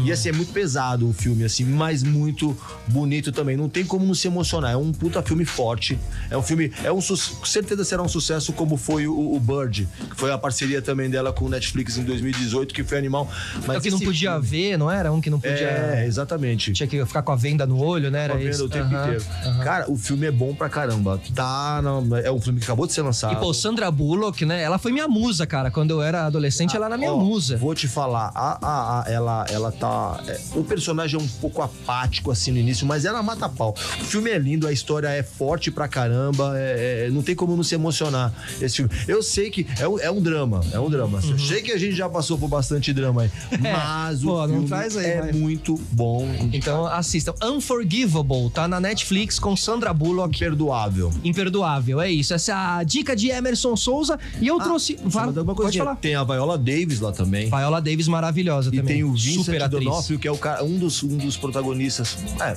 E assim, é muito pesado o filme, assim, mas muito bonito também. Não tem como não se emocionar. É um puta filme forte. É um filme. É um com certeza será um sucesso como foi o, o Bird, que foi a parceria também dela com o Netflix em 2018, que foi animal. Mas É o que não podia filme- ver, não era? Um que não podia. É, exatamente. Tinha que ficar com a venda no olho, né? Era Tá vendo isso. o tempo inteiro. Cara, o filme é bom pra caramba. Tá. na- é um filme que acabou de ser lançado. E, pô, Sandra Bullock, né? Ela foi minha musa, cara. Quando eu era adolescente, ela era minha Ó, musa. Vou te falar, a, a- a- ela, ela tá. é, o personagem é um pouco apático assim no início, mas ela mata pau. O filme é lindo, a história é forte pra caramba, é- é- não tem como não se emocionar esse filme. Eu sei que é, um- é um drama, é um drama. Eu sei que a gente já passou por bastante drama aí, (laughs) mas Uhum. É. Pô, o não filme traz aí, é vai. muito bom. Então assistam. Unforgivable, tá na Netflix com Sandra Bullock. Imperdoável. Imperdoável, é isso. Essa é a dica de Emerson Souza. E eu trouxe. Só Fala- mandar uma pode coisinha. falar. Tem a Viola Davis lá também. Viola Davis maravilhosa E também. tem o Vincent. D'Onofrio, que é o cara, um, dos, um dos protagonistas. É,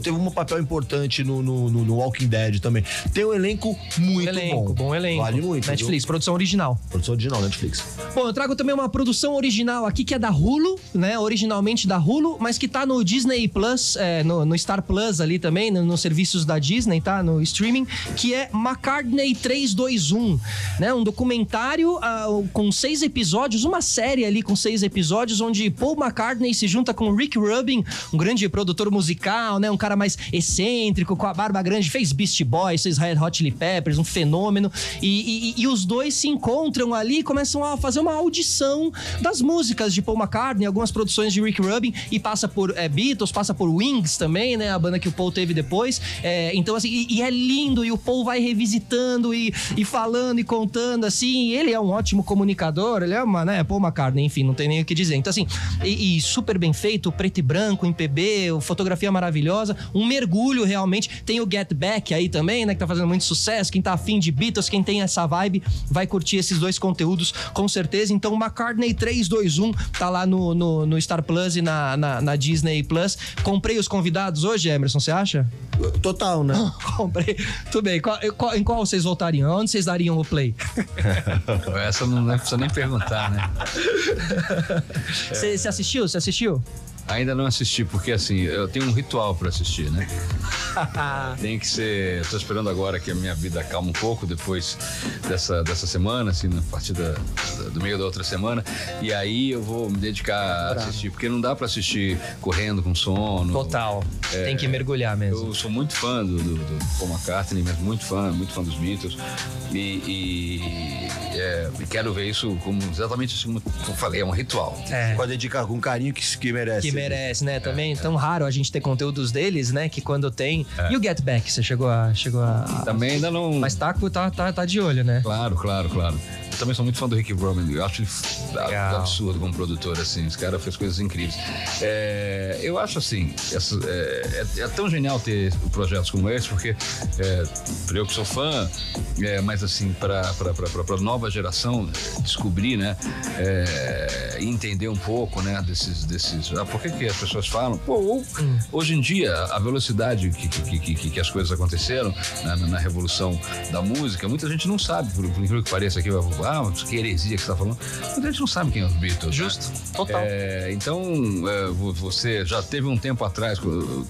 teve um papel importante no, no, no- Walking Dead também. Tem um elenco muito elenco, bom. bom elenco. Vale muito. Netflix, produção original. viu? Produção original, Netflix. Bom, eu trago também uma produção original aqui que é da Hulu, né? Originalmente da Hulu, mas que tá no Disney Plus, é, no, no Star Plus ali também, no- nos serviços da Disney, tá? No streaming, que é McCartney 321, né? Um documentário ah, com seis episódios, uma série ali com seis episódios, onde Paul McCartney se junta com Rick Rubin, um grande produtor musical, né? Um cara mais excêntrico, com a barba grande, fez Beast Boys, fez Red Hot Chili Peppers, um fenômeno. E, e- e os dois se encontram ali e começam a fazer uma audição das músicas de Paul McCartney, algumas produções de Rick Rubin, e passa por é, Beatles, passa por Wings também, né? A banda que o Paul teve depois. É, então, assim, e, e é lindo, e o Paul vai revisitando e, e falando e contando, assim. ele é um ótimo comunicador, ele é uma, né? Paul McCartney, enfim, não tem nem o que dizer. Então, assim, e, e super bem feito, preto e branco, em PB, fotografia maravilhosa, um mergulho realmente. Tem o Get Back aí também, né? Que tá fazendo muito sucesso. Quem tá afim de Beatles, quem tem essa vibe, vai curtir esses dois conteúdos com certeza. Então, McCartney 321 tá lá no, no, no Star Plus e na, na, na Disney Plus. Comprei os convidados hoje, Emerson, você acha? Total, né? (laughs) Comprei. Tudo bem. Qual- qual- em qual vocês voltariam? Onde vocês dariam o play? (laughs) Essa não não precisa nem perguntar, né? Você você assistiu? Você assistiu? Ainda não assisti, porque assim, eu tenho um ritual pra assistir, né? (laughs) Tem que ser. Eu tô esperando agora que a minha vida acalme um pouco depois dessa, dessa semana, assim, na partir da- da- do meio da outra semana. E aí eu vou me dedicar a assistir, porque não dá pra assistir correndo com sono. Total. Tem que mergulhar mesmo. Eu sou muito fã do, do, do Paul McCartney, mas muito fã, muito fã dos Beatles. E, e, é, quero ver isso como exatamente assim como eu falei, é um ritual. É. Pode dedicar com carinho que, que merece. Que merece, né? Também é tão raro a gente ter conteúdos deles, né? Que quando tem. E o Get Back, você chegou a. Chegou a... Também ainda não. Mas tá, tá, tá, tá de olho, né? Claro, claro, claro. Eu também sou muito fã do Rick Rubin. Eu acho ele Legal. absurdo como produtor, assim. Esse cara fez coisas incríveis. É, eu acho, assim, essa- é, é- é tão genial ter projetos como esse, porque é, eu que sou fã, é, mas, assim, pra, pra nova geração descobrir, né, é, e entender um pouco, né, desses... desses ah, por que, as pessoas falam? Pô, ou- hoje em dia, a velocidade que, que, que, que- as coisas aconteceram né, na, na revolução da música, muita gente não sabe, por, por incrível que pareça aqui, ah, que heresia que você tá falando. Muita gente não sabe quem é os Beatles. Justo. né? Total. É, então, é, vo- você já teve um tempo atrás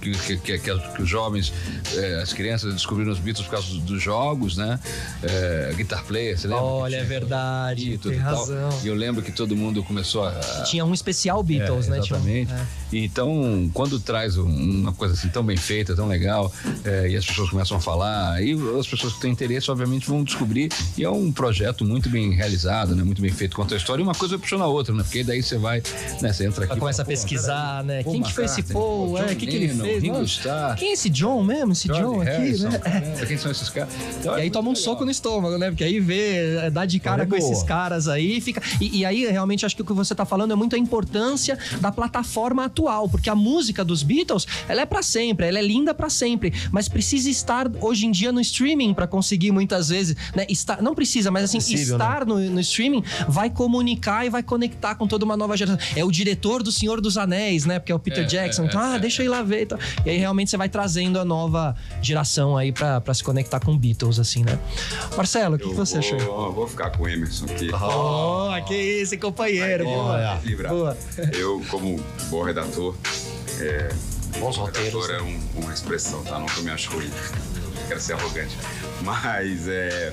que, que, que- os jovens, é, as crianças descobriram os Beatles por causa dos, jogos, né? É, Guitar Player, você lembra? Olha, é verdade. E Tem e razão. E eu lembro que todo mundo começou a, Tinha um especial Beatles, é, né? Exatamente. Então, quando traz um- uma coisa assim tão bem feita, tão legal, é, e as pessoas começam a falar, aí as pessoas que têm interesse, obviamente, vão descobrir. E é um projeto muito bem realizado, né? Muito bem feito, conta a história. E uma coisa puxando a outra, né? Porque daí você vai, né? Você entra aqui. Começa a e fala, "Pô, pesquisar, né? Quem que foi esse Paul? pô, É, o que, que ele fez? Ringo Nossa, Starr, Quem é esse John mesmo? Esse John aqui, Harrison, né? caramba, Quem são esses caras? Então, E é aí toma um legal. soco no estômago, né? Porque aí vê, é, dá de cara É com esses caras aí e fica. E, e aí, realmente, acho que o que você tá falando é muito a importância da plataforma atual. Porque a música dos Beatles, ela é pra sempre, ela é linda pra sempre. Mas precisa estar hoje em dia no streaming pra conseguir muitas vezes, né? Estar, não precisa, mas assim, Acessível, estar no, no streaming vai comunicar e vai conectar com toda uma nova geração. É o diretor do Senhor dos Anéis, né? Porque é o Peter É, Jackson. é, então, é, ah, é. deixa eu ir lá ver. e tal. E aí realmente você vai trazendo a nova geração aí pra, pra se conectar com Beatles, assim, né? Marcelo, o que, que você vou, achou? vou ficar com o Emerson aqui. Oh, que isso, companheiro. Boa. Boa. Eu, como bom redator, é, Bons roteiros, redator é um- uma expressão, tá? Nunca me acho ruim. Não quero ser arrogante. Mas é,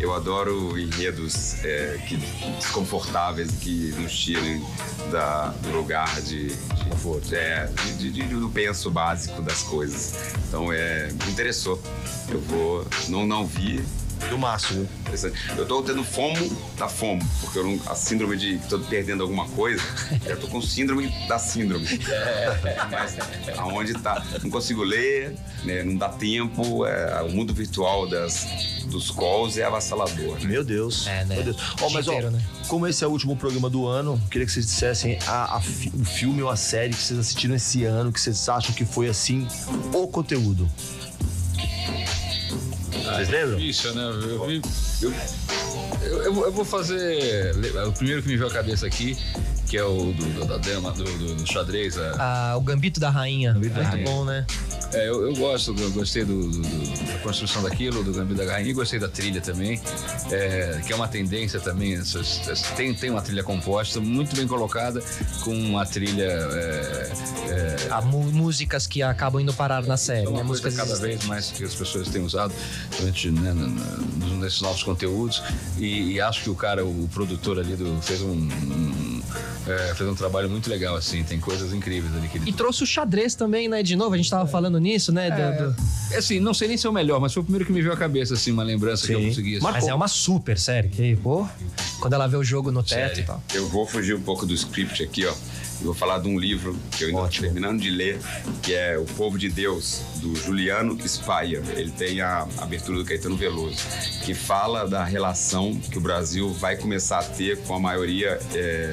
eu adoro enredos é, que, desconfortáveis que nos tirem da, do lugar de, de conforto. É, de- de- do penso básico das coisas. Então é, me interessou. Eu vou. Não, não vi, Do máximo. Interessante. Eu tô tendo fomo da fomo, porque eu não, a síndrome de que tô perdendo alguma coisa, (laughs) eu tô com síndrome da síndrome. Mas (laughs) aonde tá? Não consigo ler, né? não dá tempo, é, o mundo virtual das, dos calls é avassalador. Né? Meu Deus. É, né? Meu Deus. Ó, O dia mas, ó, inteiro, né? como esse é o último programa do ano, queria que vocês dissessem a, a fi- o filme ou a série que vocês assistiram esse ano, que vocês acham que foi assim, o conteúdo. Vocês lembram? Difícil, né? Eu, eu, eu- eu vou- fazer. O primeiro que me veio à cabeça aqui, que é o do, da dama, do, do- do xadrez. a- Ah, o Gambito da Rainha. da Muito Rainha. bom, né? É, eu, eu gosto, eu gostei do, do- da construção daquilo, do Gambito da Rainha, e gostei da trilha também, é, que é uma tendência também. essas- tem, tem uma trilha composta, muito bem colocada, com uma trilha. É, é, músicas que acabam indo parar na série, é né? Músicas cada existentes. vez mais que as pessoas têm usado durante, né, nesses novos conteúdos e, e acho que o cara, o produtor ali do, fez um, um, é, fez um trabalho muito legal assim, tem coisas incríveis ali que ele E trouxe o xadrez também, né? De novo, a gente tava falando nisso, né? do- do- É, assim, não sei nem se é o melhor, mas foi o primeiro que me veio à cabeça, assim, uma lembrança que eu Sim. consegui. Assim. Mas é uma super série. Que, pô, quando ela vê o jogo no teto Série. e tal. Eu vou fugir um pouco do script aqui, ó. Eu vou falar de um livro que eu ainda estou terminando de ler, que é O Povo de Deus, do Juliano Spayer. Ele tem a abertura do Caetano Veloso, que fala da relação que o Brasil vai começar a ter com a maioria é,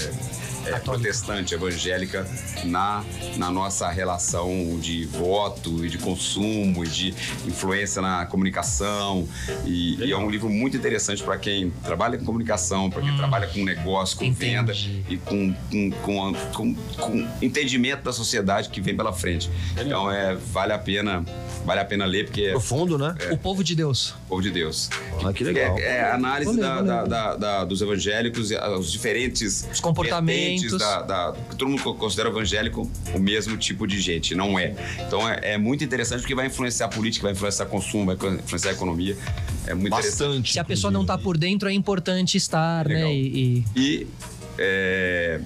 é, protestante, evangélica, na, na nossa relação de voto e de consumo e de influência na comunicação. E, e é um livro muito interessante para quem trabalha com comunicação, para quem trabalha com negócio, com venda Entendi. e com, com, com, com- com entendimento da sociedade que vem pela frente. Então é, vale a pena, vale a pena ler, porque é o Profundo, né? O povo de Deus. povo de Deus. Ah, que legal. É, é a análise Vou ler, da- vou ler, da- da- da- dos evangélicos, os diferentes Os comportamentos. Vertentes da, da- que todo mundo considera evangélico o mesmo tipo de gente, não é. Então é, é muito interessante porque vai influenciar a política, vai influenciar consumo, vai influenciar a economia. É muito interessante. Bastante. Se a pessoa não tá por dentro, é importante estar, Legal. né? E, e- E é,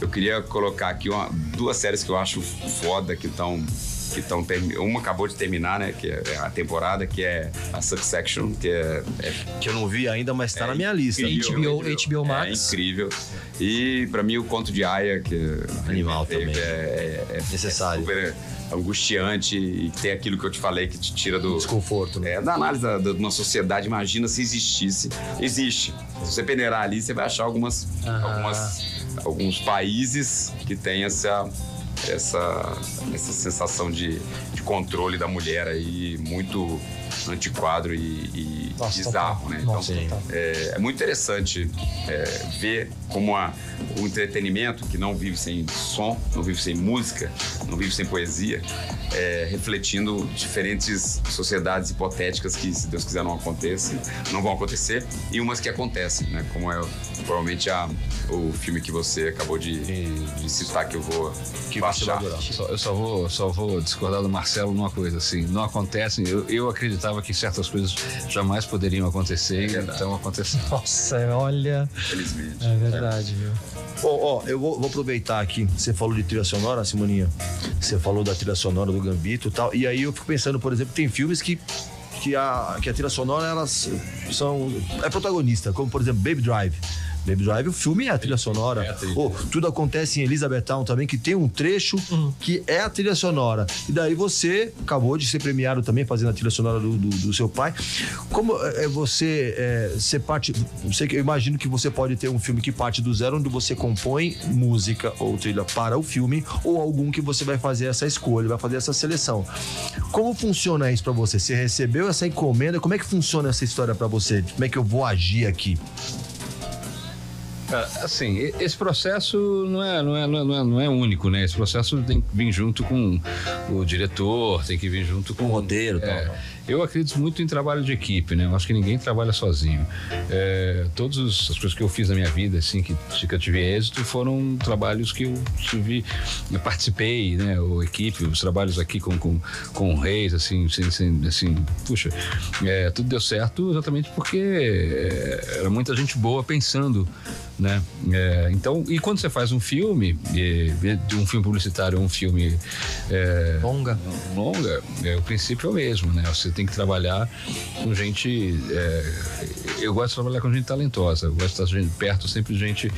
eu queria colocar aqui uma- duas séries que eu acho foda que estão que estão uma acabou de terminar, né? Que é a temporada que é a Succession, que é, é Que eu não vi ainda, mas tá É na minha lista. HBO, HBO Max. É incrível. E pra mim o conto de Aya, que Animal é, também. É, é- é Necessário. super angustiante e tem aquilo que eu te falei que te tira do Desconforto, né? é, da análise da, da- de uma sociedade, imagina se existisse. Existe. Se você peneirar ali, você vai achar algumas, algumas alguns países que têm essa essa, essa sensação de, de controle da mulher aí muito antiquadro e, e Nossa, bizarro, né? Nossa, então, é, é muito interessante é, ver como a, o entretenimento, que não vive sem som, não vive sem música, não vive sem poesia, é, refletindo diferentes sociedades hipotéticas que, se Deus quiser, não aconteçam, não vão acontecer, e umas que acontecem, né? Como é provavelmente a, o filme que você acabou de, de citar, que eu vou Que baixar. adorar. Só- eu só vou, só vou discordar do Marcelo numa coisa, assim, não acontecem. Eu, eu acreditava que certas coisas jamais poderiam acontecer e estão acontecendo. Nossa, olha. Infelizmente. É verdade, viu? Ó, ó, eu vou, vou aproveitar aqui. Você falou de trilha sonora, Simoninha. Você falou da trilha sonora do Gambito e tal. E aí eu fico pensando, por exemplo, tem filmes que. Que a, que a trilha sonora, elas são. É protagonista, como por exemplo Baby Drive. Baby Drive, o filme é a trilha sonora. É a trilha. Ô, tudo acontece em Elizabethtown também, que tem um trecho que é a trilha sonora. E daí você acabou de ser premiado também fazendo a trilha sonora do, do, do seu pai. Como é você é, ser parte. Sei que eu imagino que você pode ter um filme que parte do zero, onde você compõe música ou trilha para o filme, ou algum que você vai fazer essa escolha, vai fazer essa seleção. Como funciona isso para você? Você recebeu essa encomenda? Como é que funciona essa história para você? Como é que eu vou agir aqui? Cara, Assim, esse processo não é, não, é, não, é, não é- não é único, né? Esse processo tem que vir junto com o diretor, tem que vir junto com o roteiro tal. é, Eu acredito muito em trabalho de equipe, né? Eu acho que ninguém trabalha sozinho. É, todas as coisas que eu fiz na minha vida, assim, que, que eu tive êxito, foram trabalhos que eu tive, eu participei, né? O equipe, os trabalhos aqui com, com, com o Reis, assim, assim, assim, assim puxa, é, tudo deu certo exatamente porque é, era muita gente boa pensando né? É, então, e quando você faz um filme, um filme publicitário um filme é, longa, longa, é, o princípio é o mesmo, né? Você tem que trabalhar com gente. É, eu gosto de trabalhar com gente talentosa, eu gosto de estar perto sempre de gente,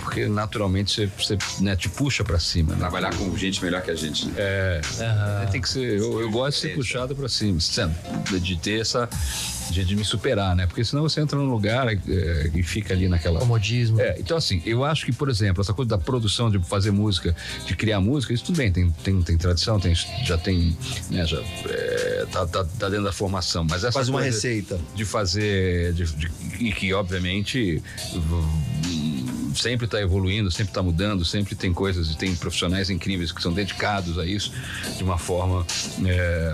porque naturalmente você, você né, te puxa para cima. Né? Trabalhar com gente melhor que a gente. Né? É, uhum. tem que ser. Eu, eu gosto de ser puxado para cima, de ter essa de, de, me superar, né? Porque senão você entra num lugar é, e fica ali naquela. Comodismo. É, então, assim, eu acho que, por exemplo, essa coisa da produção, de fazer música, de criar música, isso tudo bem, tem, tem, tem tradição, tem, já tem. Né, já, é, tá, tá, tá, dentro da formação. Mas essa Faz uma receita. De fazer. De, de, e que, obviamente sempre está evoluindo, sempre está mudando, sempre tem coisas e tem profissionais incríveis que são dedicados a isso de uma forma é,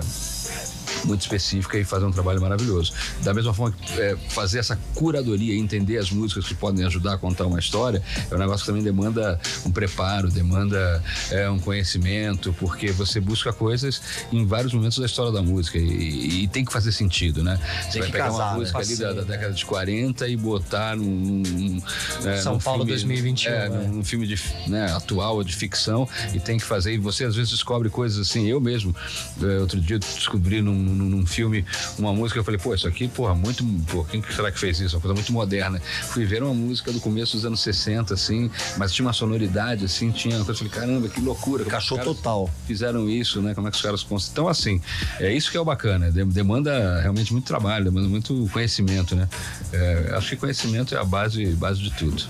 muito específica e fazer um trabalho maravilhoso. Da mesma forma que é, fazer essa curadoria, entender as músicas que podem ajudar a contar uma história, é um negócio que também demanda um preparo, demanda é, um conhecimento, porque você busca coisas em vários momentos da história da música e, e tem que fazer sentido, né? Você tem vai pegar casar, uma né? música né? ali da, da, década de 40 e botar num. num é, São num Paulo filme, 2021. É, né? num filme de, né, atual ou de ficção e tem que fazer. E você às vezes descobre coisas assim. Eu mesmo, é, outro dia, descobri num num, filme uma música, eu falei, pô, isso aqui, porra, muito. Pô, quem será que fez isso? Uma coisa muito moderna. Fui ver uma música do começo dos anos 60, assim, mas tinha uma sonoridade, assim, tinha eu falei, caramba, que loucura. Cachorro total. Fizeram isso, né? Como é que os caras Então, assim, é isso que é o bacana. Demanda realmente muito trabalho, demanda muito conhecimento, né? É, acho que conhecimento é a base, base de tudo.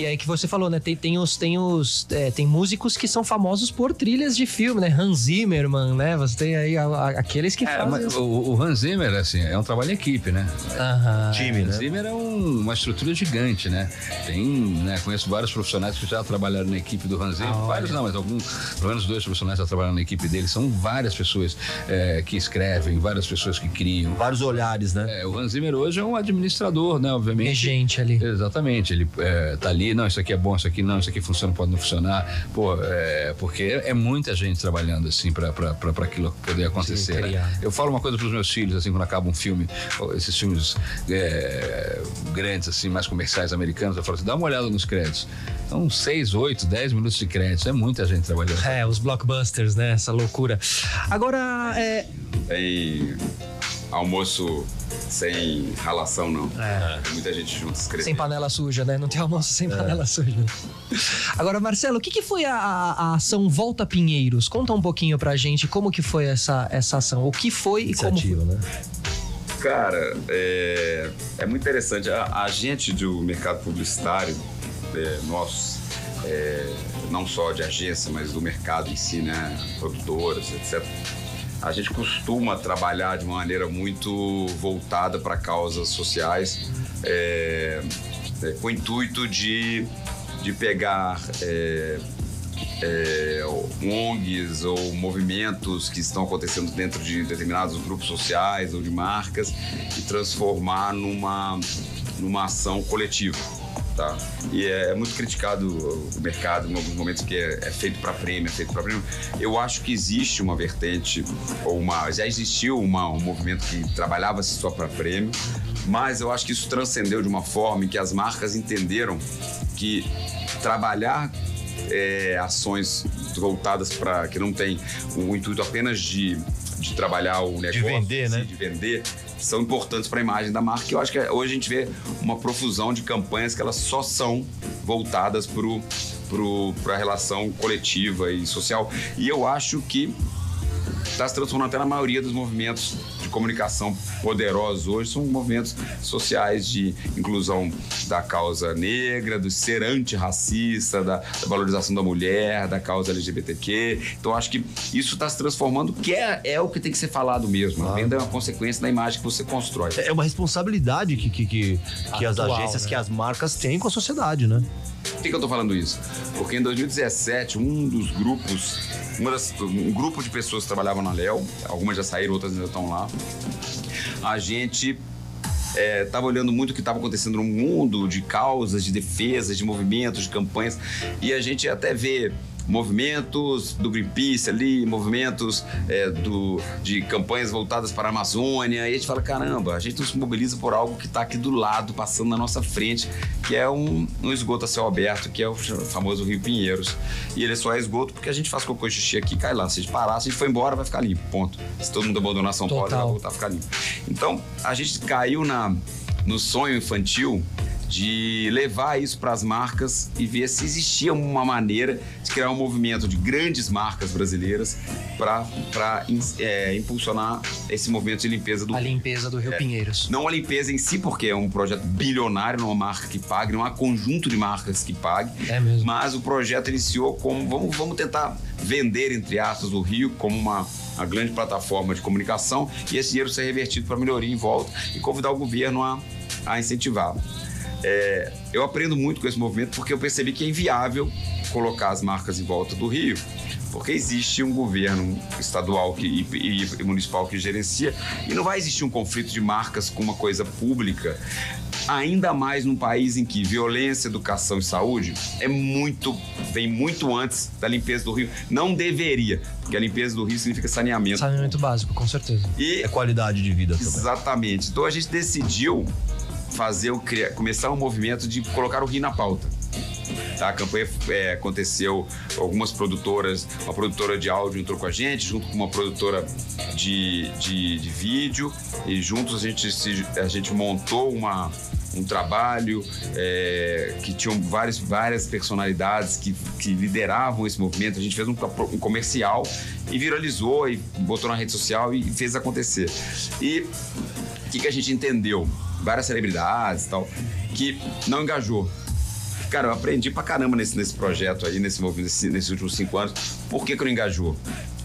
E aí que você falou, né? Tem, tem os, tem os, é, tem músicos que são famosos por trilhas de filme, né? Hans Zimmerman, né? Você tem aí a, a, aqueles que é, fazem. O, o, Hans Zimmer, assim, é um trabalho em equipe, né? Aham. Time, né? Hans Zimmer é um, uma estrutura gigante, né? Tem, né? Conheço vários profissionais que já trabalharam na equipe do Hans Zimmer. Ah, vários não, mas alguns, pelo menos dois profissionais já trabalharam na equipe dele. São várias pessoas é, que escrevem, várias pessoas que criam. Vários olhares, né? É, o Hans Zimmer hoje é um administrador, né? Obviamente. Regente ali. Exatamente. Ele é, tá ali, não, isso aqui é bom, isso aqui não, isso aqui funciona, pode não funcionar. Pô, é, porque é muita gente trabalhando assim para aquilo poder acontecer. Sim, né? Eu falo uma coisa para os meus filhos, assim, quando acaba um filme, esses filmes é, grandes, assim, mais comerciais americanos, eu falo assim, dá uma olhada nos créditos. Então, seis, oito, dez minutos de créditos, é muita gente trabalhando. É, os blockbusters, né? Essa loucura. Agora, é. Almoço sem ralação, não. É. Muita gente junto escrevendo. Sem panela suja, né? Não tem almoço sem é. panela suja. Agora, Marcelo, o que, que foi a, a, ação Volta Pinheiros? Conta um pouquinho pra gente como que foi essa, essa ação. O que foi Iniciativa, e como foi? né? Cara, é, é muito interessante. A, a gente do mercado publicitário, é, nós, é, não só de agência, mas do mercado em si, né? Produtoras, etc a gente costuma trabalhar de uma maneira muito voltada para causas sociais, é, é, com o intuito de, de pegar é, é, ONGs ou movimentos que estão acontecendo dentro de determinados grupos sociais ou de marcas e transformar numa, numa ação coletiva tá? E é, é, muito criticado o mercado em alguns momentos que é, é feito para prêmio, é feito para prêmio. Eu acho que existe uma vertente ou uma já existiu uma, um movimento que trabalhava só para prêmio, mas eu acho que isso transcendeu de uma forma em que as marcas entenderam que trabalhar é, ações voltadas para que não tem o intuito apenas de, de trabalhar o negócio, de vender, né? De vender, são importantes para a imagem da marca. eu acho que hoje a gente vê uma profusão de campanhas que elas só são voltadas para a relação coletiva e social. E eu acho que está se transformando até na maioria dos movimentos comunicação poderosos hoje são movimentos sociais de inclusão da causa negra, do ser antirracista, da, da valorização da mulher, da causa LGBTQ. Então acho que isso está se transformando, que é, é o que tem que ser falado mesmo. A venda é uma consequência da imagem que você constrói. É uma responsabilidade que, que, que, que as agências, né? que as marcas têm com a sociedade, né? Por que, que eu tô falando isso? Porque em 2017, um dos grupos, uma das, um grupo de pessoas que trabalhavam na Léo, algumas já saíram, outras ainda estão lá, a gente estava olhando muito o que estava acontecendo no mundo de causas, de defesas, de movimentos, de campanhas, e a gente até vê movimentos do Greenpeace ali, movimentos é, do, de campanhas voltadas para a Amazônia. E a gente fala: caramba, a gente não se mobiliza por algo que está aqui do lado, passando na nossa frente, que é um, um esgoto a céu aberto, que é o famoso Rio Pinheiros. E ele só é esgoto porque a gente faz cocô e xixi aqui cai lá. Se a gente parar, se a gente for embora, vai ficar limpo. Ponto. Se todo mundo abandonar São Total. Paulo, vai voltar a ficar limpo. Então, a gente caiu na, no sonho infantil de levar isso para as marcas e ver se existia uma maneira de criar um movimento de grandes marcas brasileiras para é, impulsionar esse movimento de limpeza do A limpeza do Rio é, Pinheiros. Não a limpeza em si, porque é um projeto bilionário, não é uma marca que pague, não há conjunto de marcas que pague. É mesmo. Mas o projeto iniciou como vamos, vamos tentar vender, entre aspas, o Rio como uma, uma grande plataforma de comunicação e esse dinheiro ser revertido para melhoria em volta e convidar o governo a, a incentivá-lo. É, eu aprendo muito com esse movimento porque eu percebi que é inviável colocar as marcas em volta do Rio, porque existe um governo estadual que, e, e, municipal que gerencia e não vai existir um conflito de marcas com uma coisa pública, ainda mais num país em que violência, educação e saúde é muito vem muito antes da limpeza do rio. Não deveria, porque a limpeza do rio significa saneamento. Saneamento básico, com certeza. E é qualidade de vida também. Exatamente. Então a gente decidiu fazer o, começar um movimento de colocar o Rio na pauta. Tá? A campanha é, aconteceu, algumas produtoras, uma produtora de áudio entrou com a gente, junto com uma produtora de, de, de vídeo, e juntos a gente, se, a gente montou uma, um trabalho é, que tinham várias, várias personalidades que, que lideravam esse movimento. A gente fez um, um comercial e viralizou e botou na rede social e fez acontecer. E o que, que a gente entendeu? Várias celebridades e tal, que não engajou. Cara, eu aprendi pra caramba nesse, nesse projeto aí, nesse nesse, nesses últimos cinco anos. Por que, que não engajou?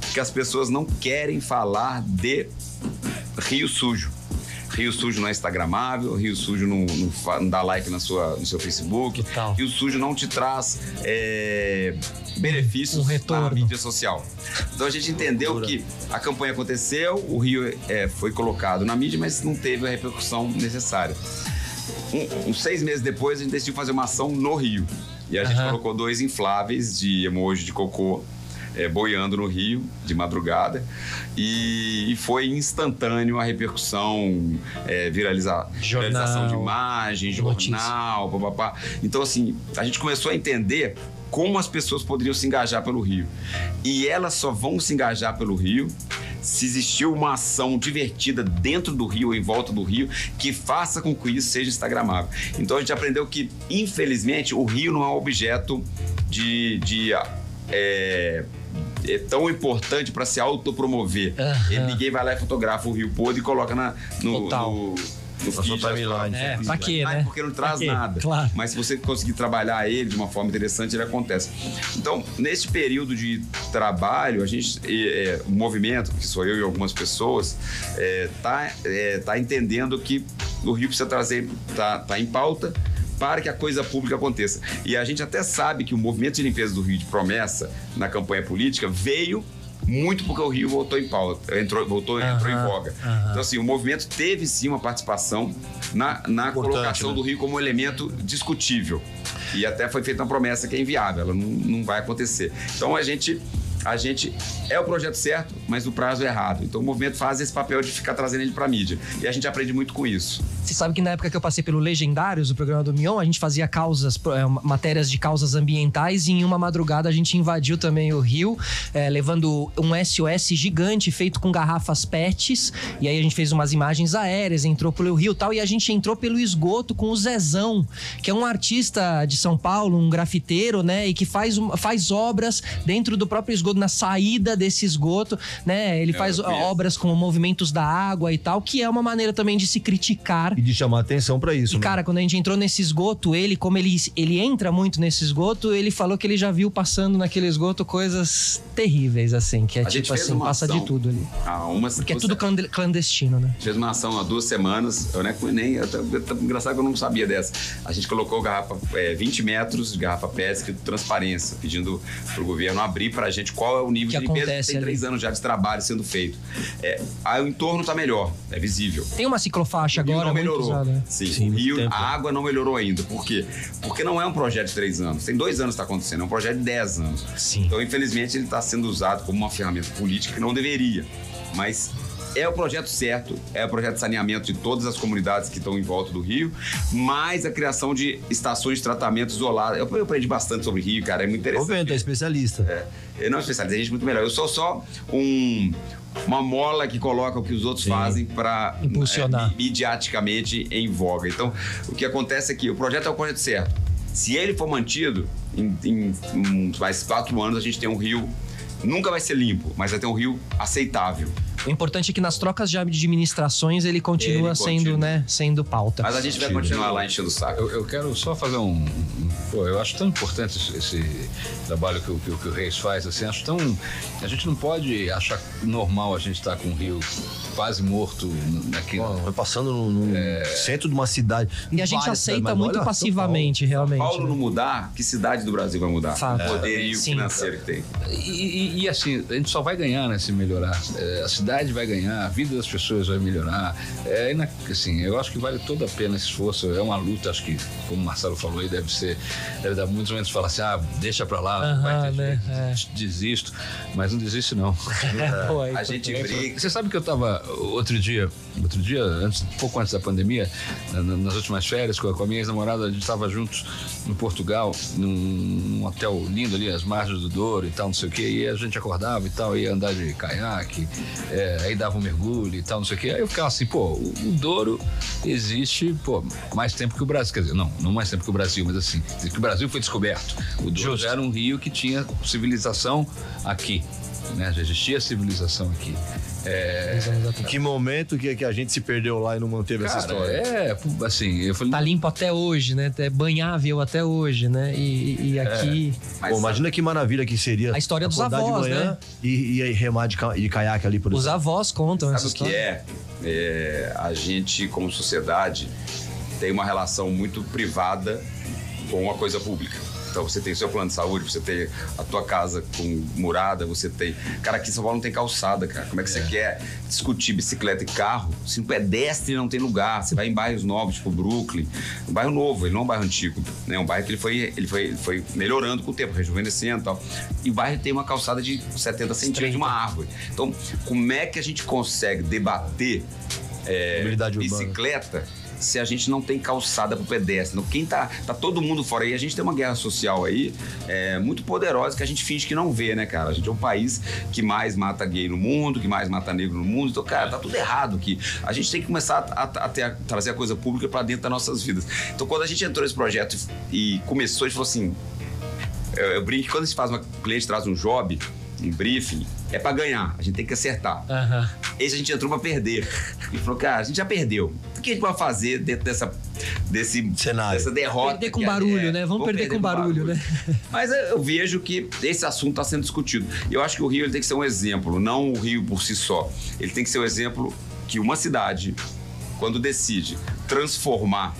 Porque as pessoas não querem falar de Rio Sujo. Rio Sujo não é instagramável, Rio Sujo não, não, não dá like na sua, no seu Facebook, Total. Rio Sujo não te traz é, benefícios um retorno. na mídia social. Então a gente entendeu que a campanha aconteceu, o Rio é, foi colocado na mídia, mas não teve a repercussão necessária. Um, uns seis meses depois, a gente decidiu fazer uma ação no Rio. E a uhum. gente colocou dois infláveis de emoji de cocô é, boiando no Rio de madrugada e, e foi instantâneo a repercussão, é, viraliza, viralização de imagem, jornal, papapá. Então, assim, a gente começou a entender como as pessoas poderiam se engajar pelo Rio. E elas só vão se engajar pelo Rio se existir uma ação divertida dentro do Rio, em volta do Rio, que faça com que isso seja instagramável. Então a gente aprendeu que, infelizmente, o Rio não é um objeto de, de é, é tão importante para se autopromover. Uhum. ninguém vai lá e fotografa o Rio Podre e coloca na, no, Total. no no feed, timeline. É, pra quê, né? Porque não traz nada. Claro. Mas se você conseguir trabalhar ele de uma forma interessante, ele acontece. Então, nesse período de trabalho, a gente, é, o movimento, que sou eu e algumas pessoas, é, tá, é, tá entendendo que o Rio precisa trazer, tá, tá em pauta, para que a coisa pública aconteça. E a gente até sabe que o movimento de limpeza do Rio de promessa na campanha política veio muito porque o Rio voltou em pauta, entrou, voltou, uhum, entrou em voga. Uhum. Então, assim, o movimento teve sim uma participação na, na colocação né? do Rio como elemento discutível. E até foi feita uma promessa que é inviável, ela não, não vai acontecer. Então a gente a gente é o projeto certo, mas o prazo é errado. Então o movimento faz esse papel de ficar trazendo ele para mídia. E a gente aprende muito com isso. Você sabe que na época que eu passei pelo Legendários, o programa do Mion, a gente fazia causas, é, matérias de causas ambientais e em uma madrugada a gente invadiu também o rio, é, levando um SOS gigante feito com garrafas PETs. E aí a gente fez umas imagens aéreas, entrou pelo rio tal, e a gente entrou pelo esgoto com o Zezão, que é um artista de São Paulo, um grafiteiro, né? E que faz, faz obras dentro do próprio esgoto na saída desse esgoto, né? Ele faz obras com movimentos da água e tal, que é uma maneira também de se criticar. E de chamar atenção para isso. E, né? cara, quando a gente entrou nesse esgoto, ele, como ele, ele entra muito nesse esgoto, ele falou que ele já viu passando naquele esgoto coisas terríveis, assim, que é a tipo assim, passa de tudo ali. Ah, uma, Porque é tudo clandestino, né? Fez uma ação há duas semanas, eu nem, nem eu, eu, eu, engraçado que eu não sabia dessa. A gente colocou garrafa, é, 20 metros de garrafa PET escrito transparência, pedindo pro governo abrir pra gente qual é o nível Que de limpeza acontece tem ali. três anos já de trabalho sendo feito. É, aí o entorno está melhor, é visível. Tem uma ciclofaixa O rio agora não muito melhorou. usada. né? Sim, Sim, rio, tempo. a água não melhorou ainda. Por quê? Porque não é um projeto de três anos. Tem dois anos que está acontecendo, é um projeto de dez anos. Sim. Então, infelizmente, ele está sendo usado como uma ferramenta política que não deveria. Mas é o projeto certo, é o projeto de saneamento de todas as comunidades que estão em volta do rio, mais a criação de estações de tratamento isoladas. Eu, eu aprendi bastante sobre rio, cara, é muito Ô, interessante. Vento, é especialista. É, eu não especialista, a gente muito melhor. Eu sou só um uma mola que coloca o que os outros fazem para Impulsionar. midiaticamente em voga. Então, o que acontece é que o projeto é o projeto certo. Se ele for mantido, em, em uns mais quatro anos a gente tem um rio. Nunca vai ser limpo, mas vai ter um rio aceitável. O importante é que nas trocas de administrações ele continua Ele sendo, continua. né, sendo pauta. Mas a gente vai continuar lá enchendo o saco. Eu, eu quero só fazer um. Pô, eu acho tão importante esse, esse trabalho que, o- que, o- que o Reis faz. Assim, acho tão. A gente não pode achar normal a gente estar com o rio quase morto aqui. Vai passando no, no centro de uma cidade. E a gente Várias aceita cidades, muito passivamente, realmente. Paulo né? não mudar, que cidade do Brasil vai mudar? Fato. O poderio Sim. financeiro que tem. E, e- e, assim, a gente só vai ganhar né, se melhorar. É, a cidade vai ganhar, a vida das pessoas vai melhorar. É, assim, eu acho que vale toda a pena esse esforço. É uma luta, acho que, como o Marcelo falou aí, deve ser. Deve dar muitos momentos falar assim: ah, deixa pra lá, vai ter né? jeito, desisto. Mas não desiste, não. (laughs) Pô, aí, A gente briga. Você sabe que eu tava outro dia, outro dia, antes, pouco antes da pandemia, na- na- nas últimas férias, com a, minha ex-namorada, a gente tava juntos no Portugal, num, num hotel lindo ali, as margens do Douro e tal, não sei o quê, e a gente acordava e tal, ia andar de caiaque, é, aí dava um mergulho e tal, não sei o quê. Aí eu ficava assim, pô, o, o Douro existe, pô, mais tempo que o Brasil. Quer dizer, não, não mais tempo que o Brasil, mas assim, que o Brasil foi descoberto. O Douro já era um rio que tinha civilização aqui. Né? Já existia civilização aqui. É, que momento que, que a gente se perdeu lá e não manteve essa Cara, história? é, assim, eu falei. Tá limpo até hoje, né? É banhável até hoje, né? E, e aqui. Mas Pô, imagina que maravilha que seria. A história dos avós, de manhã né? E, e aí remar de, de caiaque ali, por Os exemplo. avós contam essa Sabe que história. é? É, A gente, como sociedade, tem uma relação muito privada com a coisa pública. Então você tem o seu plano de saúde, você tem a tua casa com murada, você tem. Cara, aqui em São Paulo não tem calçada, cara. Como é que você quer discutir bicicleta e carro se no pedestre não tem lugar? Você vai em bairros novos, tipo Brooklyn, um bairro novo, ele não é um bairro antigo, né? Um bairro que ele foi, ele foi, ele foi melhorando com o tempo, rejuvenescendo e tal. E o bairro tem uma calçada de 70 centímetros de uma árvore. Então, como é que a gente consegue debater é, bicicleta se a gente não tem calçada para pedestre. Então, Quem tá, tá todo mundo fora aí, a gente tem uma guerra social aí é, muito poderosa que a gente finge que não vê, né, cara? A gente é o país que mais mata gay no mundo, que mais mata negro no mundo. Então, cara, tá tudo errado aqui. A gente tem que começar a, a- a a trazer a coisa pública para dentro das nossas vidas. Então, quando a gente entrou nesse projeto e começou, a gente falou assim: eu, eu brinco quando gente faz uma o cliente traz um job, um briefing, é para ganhar, a gente tem que acertar. Aham. Esse a gente entrou pra perder. E falou, cara, a gente já perdeu. O que a gente vai fazer dentro dessa, desse, Cenário. dessa derrota? Perder com barulho, é- né? Vamos perder com barulho, né? (laughs) Mas eu vejo que esse assunto está sendo discutido. E eu acho que o Rio ele tem que ser um exemplo, não o Rio por si só. Ele tem que ser um exemplo que uma cidade, quando decide transformar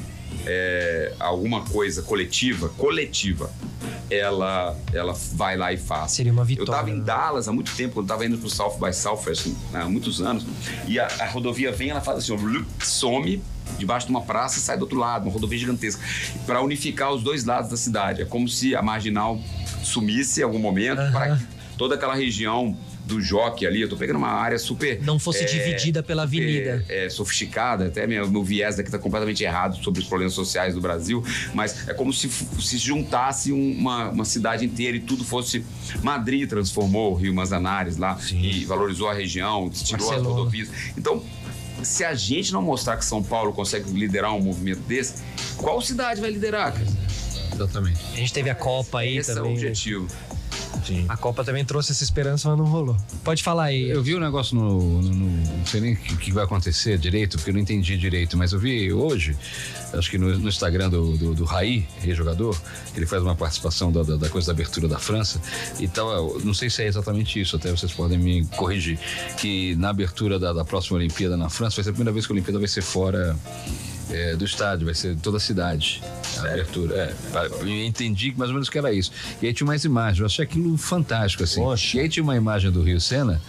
é, alguma coisa coletiva, coletiva, ela, ela vai lá e faz. Seria uma Eu vitória, estava em né? Dallas há muito tempo, quando estava indo pro South by Southwest há muitos anos, e a, a rodovia vem, ela faz assim, ó, some debaixo de uma praça sai do outro lado, uma rodovia gigantesca, para unificar os dois lados da cidade. É como se a marginal sumisse em algum momento para que toda aquela região do Jockey ali, eu tô pegando uma área super Não fosse é, dividida pela avenida. é, sofisticada, até meu, meu viés daqui tá completamente errado sobre os problemas sociais do Brasil, mas é como se se juntasse um- uma, uma cidade inteira e tudo fosse. Madrid transformou o Rio Manzanares lá e valorizou a região, tirou as rodovias. Então, se a gente não mostrar que São Paulo consegue liderar um movimento desse, qual cidade vai liderar, cara? Exatamente. A gente teve a Copa aí Esse é o também. Objetivo. A Copa também trouxe essa esperança, mas não rolou. Pode falar aí. Eu vi um negócio no. no- no- não sei nem o que, que vai acontecer direito, porque eu não entendi direito, mas eu vi hoje, acho que no, no Instagram do, do, do Raí, ex-jogador, ele faz uma participação da, da, da coisa da abertura da França e tal. Não sei se é exatamente isso, até vocês podem me corrigir. Que na abertura da, da próxima Olimpíada na França vai ser a primeira vez que a Olimpíada vai ser fora. É, do estádio, vai ser toda a cidade. abertura. É, pra- eu entendi que mais ou menos que era isso. E aí tinha mais imagens, eu achei aquilo fantástico, assim. Poxa. E aí tinha uma imagem do Rio Sena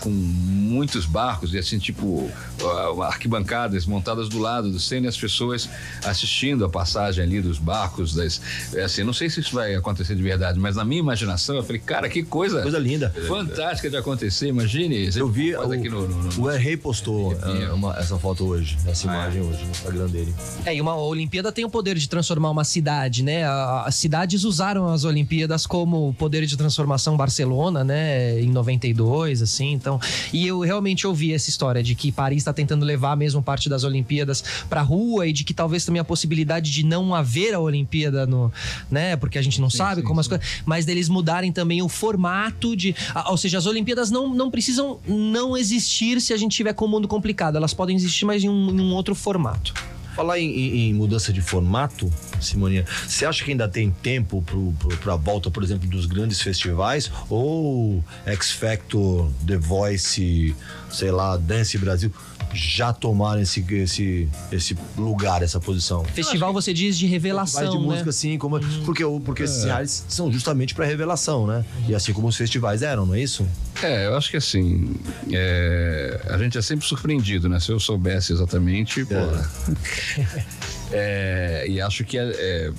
com muitos barcos e assim, tipo, ah, arquibancadas montadas do lado do Sena e as pessoas assistindo a passagem ali dos barcos, das. é Assim, não sei se isso vai acontecer de verdade, mas na minha imaginação eu falei, cara, que coisa, Coisa linda. fantástica de acontecer, imagine. Eu vi, o, no, no- no- o Rei postou ah, uma- essa foto hoje, essa imagem hoje no Instagram dele. É, e uma Olimpíada tem o poder de transformar uma cidade, né? As cidades usaram as Olimpíadas como poder de transformação Barcelona, né? Em 92, assim, então. E eu realmente ouvi essa história de que Paris está tentando levar mesmo parte das Olimpíadas pra rua e de que talvez também a possibilidade de não haver a Olimpíada no, né? Porque a gente não sabe sim, como as sim. coisas, mas deles mudarem também o formato de, ou seja, as Olimpíadas não, não precisam não existir se a gente tiver com o mundo complicado, elas podem existir, mas em um, em um outro formato. Falar em, em- em mudança de formato, Simoninha, você acha que ainda tem tempo pro, pra volta, por exemplo, dos grandes festivais? Ou X Factor, The Voice, sei lá, Dance Brasil, já tomaram esse, esse, esse lugar, essa posição? Festival você diz de revelação, Festivais de né? música, assim, como. Porque, o- porque esses reais são justamente pra revelação, né? E assim como os festivais eram, não é isso? É, eu acho que assim, é, a gente é sempre surpreendido, né? Se eu soubesse exatamente, pô. (laughs) É, e acho que é, é,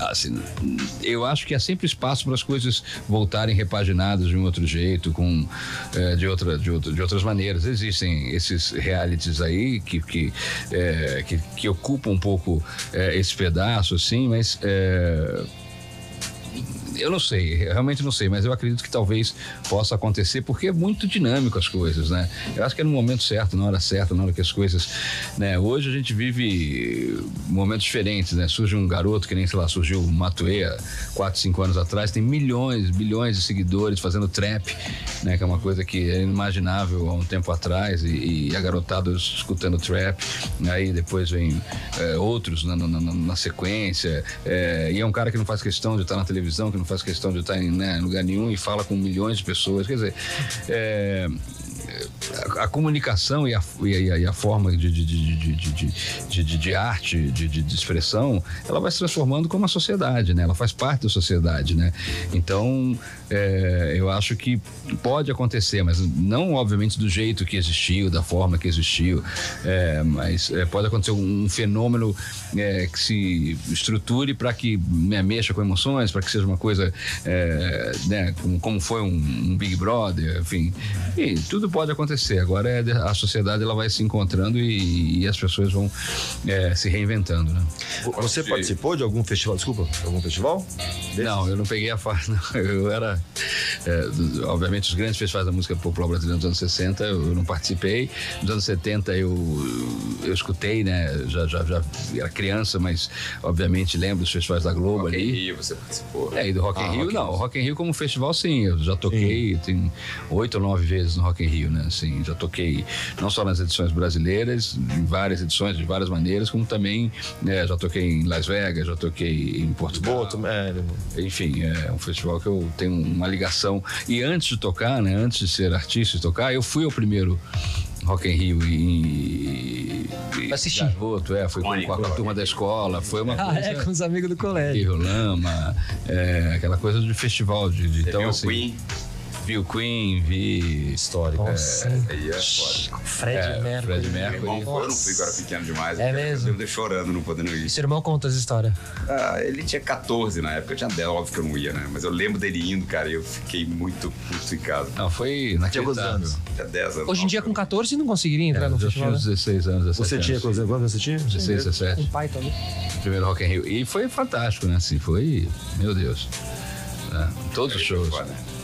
assim, eu acho que há sempre espaço para as coisas voltarem repaginadas de um outro jeito, com é, de, outra, de, outra, de outras maneiras. Existem esses realities aí que, que, é, que, que ocupam um pouco é, esse pedaço, assim, mas é, eu não sei, realmente não sei, mas eu acredito que talvez possa acontecer porque é muito dinâmico as coisas, né? Eu acho que é no momento certo, na hora certa, na hora que as coisas, né? Hoje a gente vive momentos diferentes, né? Surge um garoto que nem, sei lá, surgiu o Matuê há 4, 5 anos atrás, tem milhões, bilhões de seguidores fazendo trap, né? Que é uma coisa que é inimaginável há um tempo atrás e, e a garotada escutando trap, aí depois vem é, outros na, na- na- na sequência, é, e é um cara que não faz questão de estar na televisão, que não faz questão de estar em né, lugar nenhum e fala com milhões de pessoas. Quer dizer, é, a, comunicação e a, e a, e a forma de, de, de, de, de, arte, de expressão, ela vai se transformando como a sociedade, né? Ela faz parte da sociedade, né? Então, é, eu acho que pode acontecer, mas não, obviamente, do jeito que existiu, da forma que existiu, é, mas é, pode acontecer um, fenômeno é, que se estruture para que né, mexa com emoções, para que seja uma coisa, é, né, como, como foi um, um Big Brother, enfim, e tudo pode acontecer. Agora é, a sociedade ela vai se encontrando e, e as pessoas vão é, se reinventando, né? Você participou de algum festival? Desculpa, algum festival? Não, eu não peguei a (laughs) fase. Eu era. É, do- obviamente, os grandes festivais da música popular brasileira dos anos 60, eu não participei. Nos anos 70, eu, eu escutei, né? Já, já, já era criança, mas obviamente lembro dos festivais da Globo Rock in ali. Rio, você participou. É, e do Rock in Ah, Rio, Rock in não. O Rock in Rio como festival, sim. Eu já toquei, tem oito ou nove vezes no Rock in Rio, né? Assim, já toquei não só nas edições brasileiras, em várias edições, de várias maneiras, como também né, já toquei em Las Vegas, já toquei em Portugal. Boa, também, é, Enfim, é um festival que eu tenho uma ligação. E antes de tocar, né? Antes de ser artista e tocar, eu fui ao primeiro Rock in Rio e. e Assistir. Garoto, é, foi com, com a, com a turma da escola. Foi uma Ah, coisa. é, com os amigos do colégio. Rio Lama, é, aquela coisa de festival. De, de, então, assim, Queen? Vi o Queen, vi. histórico. Nossa, Aí é foda. Fred É, Mercury. Fred Meu Mercury. irmão foi, eu não fui, eu era pequeno demais. É eu mesmo? lembro de chorando, não podendo ir. Seu irmão conta as histórias. Ah, ele tinha 14 na época, eu tinha 10, óbvio que eu não ia, né? Mas eu lembro dele indo, cara, e eu fiquei muito puto em casa. Não, foi quantos inacreditável. anos? Tinha 10 anos. Hoje em dia, com 14, não conseguiria entrar É, no eu festival. tinha uns né? 16 anos, 17 Você tinha quantos anos você tinha? 16, 17. Um pai também. Primeiro Rock in Rio. E foi fantástico, né? Assim, foi. Meu Deus. É, todos os shows. Foda. Até, o-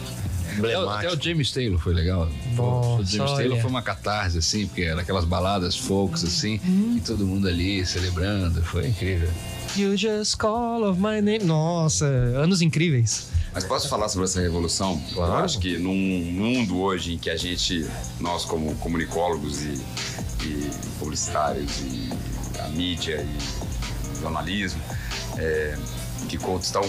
até o James Taylor foi legal. Nossa, o James olha. Taylor foi uma catarse, assim, porque era aquelas baladas folks, assim, Uhum. e todo mundo ali celebrando. Foi incrível. You just call of my name. Nossa, anos incríveis. Mas posso falar sobre essa revolução? Claro. Eu acho que num mundo hoje em que a gente, nós como comunicólogos e, e publicitários e a mídia e jornalismo, é, que estão,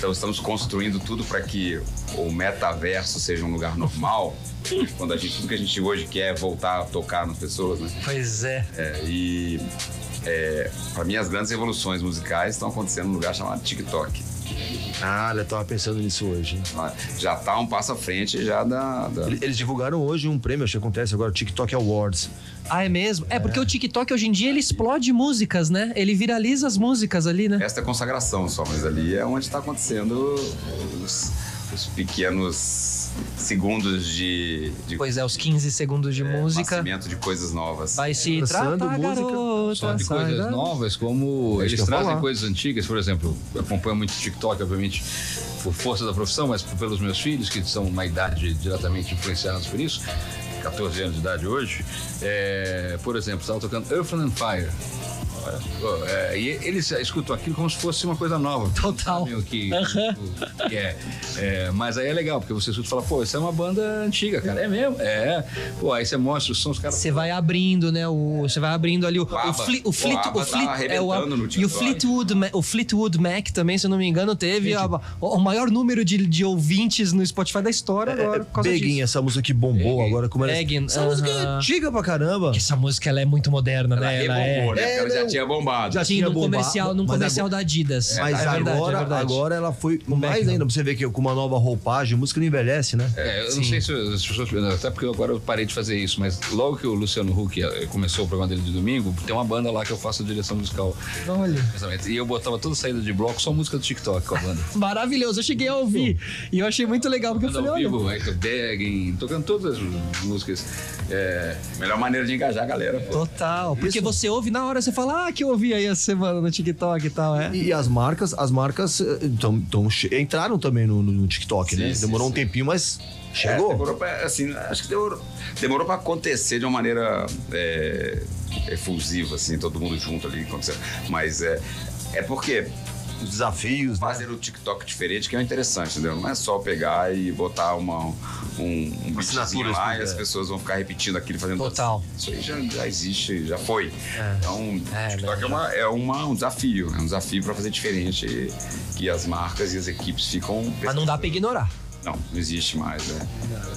então estamos construindo tudo para que o metaverso seja um lugar normal. (laughs) quando a gente tudo que a gente hoje quer é voltar a tocar nas pessoas, né? Pois é. É, e é, para mim, as grandes revoluções musicais estão acontecendo num lugar chamado TikTok. Ah, eu tava pensando nisso hoje. Já tá um passo à frente já da. da... Eles divulgaram hoje um prêmio, acho que acontece agora, o TikTok Awards. Ah, é mesmo? É, porque o TikTok hoje em dia ele explode músicas, né? Ele viraliza as músicas ali, né? Esta é consagração só, mas ali é onde está acontecendo os, os pequenos segundos de, de Pois é, os 15 segundos de é, música. nascimento de coisas novas. Vai se tratar, música, garota, Só de sai coisas da- novas, como É eles trazem falar. coisas antigas, por exemplo, eu acompanho muito TikTok, obviamente, por força da profissão, mas pelos meus filhos, que são uma idade diretamente influenciados por isso, 14 anos de idade hoje. É, por exemplo, estava tocando Earth and Fire. É, e eles escutam aquilo como se fosse uma coisa nova. (laughs) Total. sabem O que, o que é. É, Mas aí é legal, porque você escuta e fala, pô, isso é uma banda antiga, cara. É mesmo? É. Pô, aí você mostra os sons, os caras. Você vai abrindo, né? O, você vai abrindo ali o, o, ABBA. fli, o, O flit, ABBA o, tá flit, é o, no e o. Fleetwood, o Fleetwood Mac também, se eu não me engano, teve a- o, o maior número de, de ouvintes no Spotify da história agora. causa Begging, disso. essa música que bombou Begging. agora. Como era... Begging, Essa música é antiga pra caramba. Essa música ela é muito moderna, Ela né? Ela rebombou, é. né? Porque ela já não. Tinha bombado. Já Sim, tinha num bombado, comercial, num mas comercial agora- da Adidas. Mas é verdade, agora, é agora ela foi mais Beckham. ainda. Você vê que com uma nova roupagem, a música não envelhece, né? É, eu Sim. não sei se as pessoas. Até porque agora eu parei de fazer isso, mas logo que o Luciano Huck eh, começou o programa dele de domingo, tem uma banda lá que eu faço a direção musical. Olha. E eu botava toda saída de bloco, só música do TikTok com a banda. (laughs) Maravilhoso, eu cheguei a ouvir. E eu achei muito legal, porque eu falei, ao olha. vivo, aí tô begging, tocando todas as músicas. É, Melhor maneira de engajar a galera, pô. Total. Porque Isso. você ouve na hora, você fala, ah, que eu ouvi aí essa semana no TikTok e tal, é. E as marcas, as marcas eh, tão, tão che- entraram também no, no TikTok, Sim, né? sim, Demorou um sim. tempinho, mas É, chegou. demorou pra, assim, acho que demorou, demorou pra acontecer de uma maneira é, efusiva, assim, todo mundo junto ali acontecendo. Mas é, é porque Os desafios, né? fazer o TikTok diferente que é interessante, entendeu? Não é só pegar e botar uma, um, um beatzinho lá e é. as pessoas vão ficar repetindo aquilo fazendo Total. Isso aí já, já existe, já foi. Então, É, o TikTok né, é, uma, é uma- um desafio, é um desafio para fazer diferente e, e as marcas e as equipes ficam. Mas não dá pra ignorar. Não, não existe mais, né?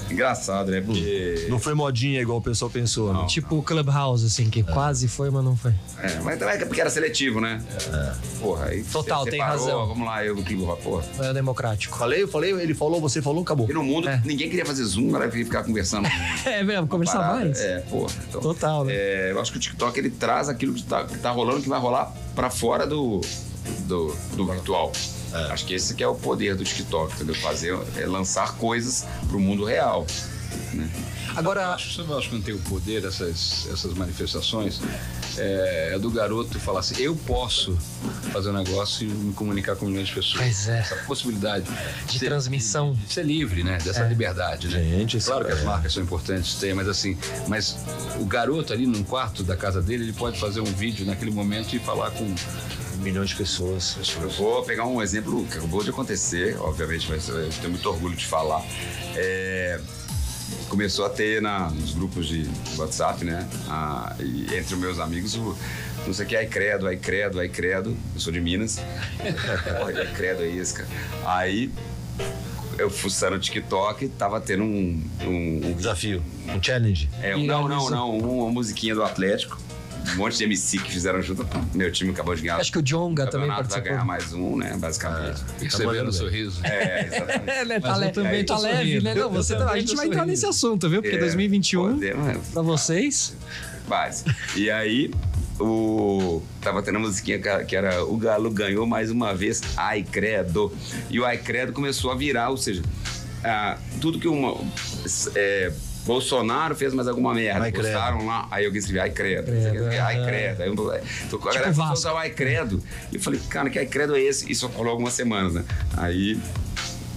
Engraçado, né? Porque. Não foi modinha igual o pessoal pensou, né? Não. Tipo o Clubhouse, assim, que quase foi, mas não foi. É, mas também é porque era seletivo, né? Porra, aí. Total, tem razão. Vamos lá, eu do Clima, porra. Não é democrático. Falei, eu falei, ele falou, você falou, acabou. E no mundo, É. ninguém queria fazer Zoom, queria ficar conversando. (laughs) É mesmo, conversar parada. mais? É, porra. Então, Total, né? é, eu acho que o TikTok ele traz aquilo que tá, que tá rolando, que vai rolar pra fora do, do, do virtual. Acho que esse que é o poder do TikTok, entendeu? Fazer, é lançar coisas pro mundo real. Né? Agora, acho, acho que não tem o poder, essas, essas manifestações, é, é do garoto falar assim: eu posso fazer um negócio e me comunicar com milhões de pessoas. Pois é. Essa possibilidade De transmissão. De ser livre, né? Dessa liberdade, né? Gente, claro que é- as marcas são importantes, tem, mas assim, mas o garoto ali num quarto da casa dele, ele pode fazer um vídeo naquele momento e falar com Milhões de pessoas. Eu vou pegar um exemplo que acabou de acontecer, obviamente, mas eu tenho muito orgulho de falar. É, começou a ter na, nos grupos de WhatsApp, né? a- e entre os meus amigos, o não sei o que, ai credo, ai credo, ai credo. Eu sou de Minas. (laughs) Porra, ai credo é esse, cara. Aí eu fuçando no TikTok, tava tendo um. um- Um desafio, um challenge. é, um- não, não, não, uma musiquinha do Atlético. Um monte de MC que fizeram junto. Meu time acabou de ganhar. acho que o Jonga também campeonato, vai participou. ganhar mais um, né? Basicamente. percebendo mandando o bem. sorriso. É, exatamente. É, né? Tá, le- também tá tô leve, sorrindo. né? Não, você tá- também a gente vai entrar sorrindo. nesse assunto, viu? Porque É, 2021, podemos, pra vocês, Faz. E aí, o. Tava tendo uma musiquinha que- que era O Galo ganhou mais uma vez, ai credo. E o ai credo começou a virar, ou seja, ah, tudo que uma. é, Bolsonaro fez mais alguma merda. Ai. Postaram lá, aí alguém escreveu ai credo. Credo, ai aham. credo. Aí eu, então, a galera Tipo começou a usar o ai credo. E eu falei, cara, que ai credo é esse? Isso rolou algumas semanas, né? Aí.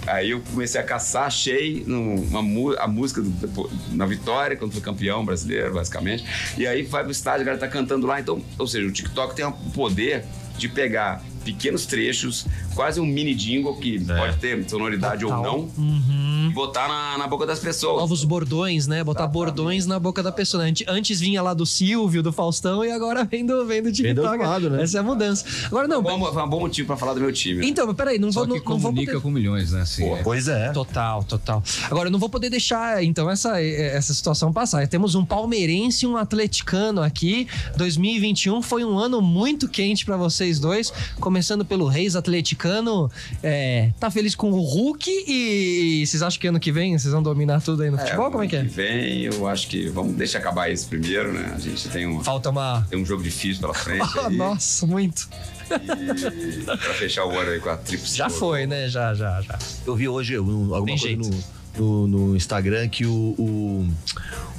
Aí eu comecei a caçar, achei uma, a música do- na Vitória, quando foi campeão brasileiro, basicamente. E aí vai pro estádio, a galera tá cantando lá. Então, ou seja, o TikTok tem o poder de pegar pequenos trechos, quase um mini jingle que pode ter sonoridade Total. ou não, Uhum. Botar na, na boca das pessoas. Novos bordões, né? Botar bordões na boca da pessoa. né? Antes- vinha lá do Silvio, do Faustão, e agora vem do, vem do Vem do TikTok. lado, né? Essa é a mudança. Agora, não. Bom, foi um bom motivo pra falar do meu time. Então, peraí, não Só vou. que Não, não vou comunica poder... com milhões, né? Assim, é. Pois é. Total, total. Agora, eu não vou poder deixar, então, essa, essa situação passar. Temos um palmeirense e um atleticano aqui. 2021 foi um ano muito quente pra vocês dois. Começando pelo Reis Atleticano. É, tá feliz com o Hulk e vocês acham que ano que vem vocês vão dominar tudo aí no futebol? Como é que é? ano vem, eu acho que vamos deixar acabar esse primeiro, né? A gente tem um, Falta uma. tem um jogo difícil pela frente. (laughs) Ah, aí, nossa, muito. E pra fechar o ano aí com a tríplice. Já foi, né? Já, já, já. Eu vi hoje um- alguma Tem coisa jeito. no, no, no Instagram que o, o,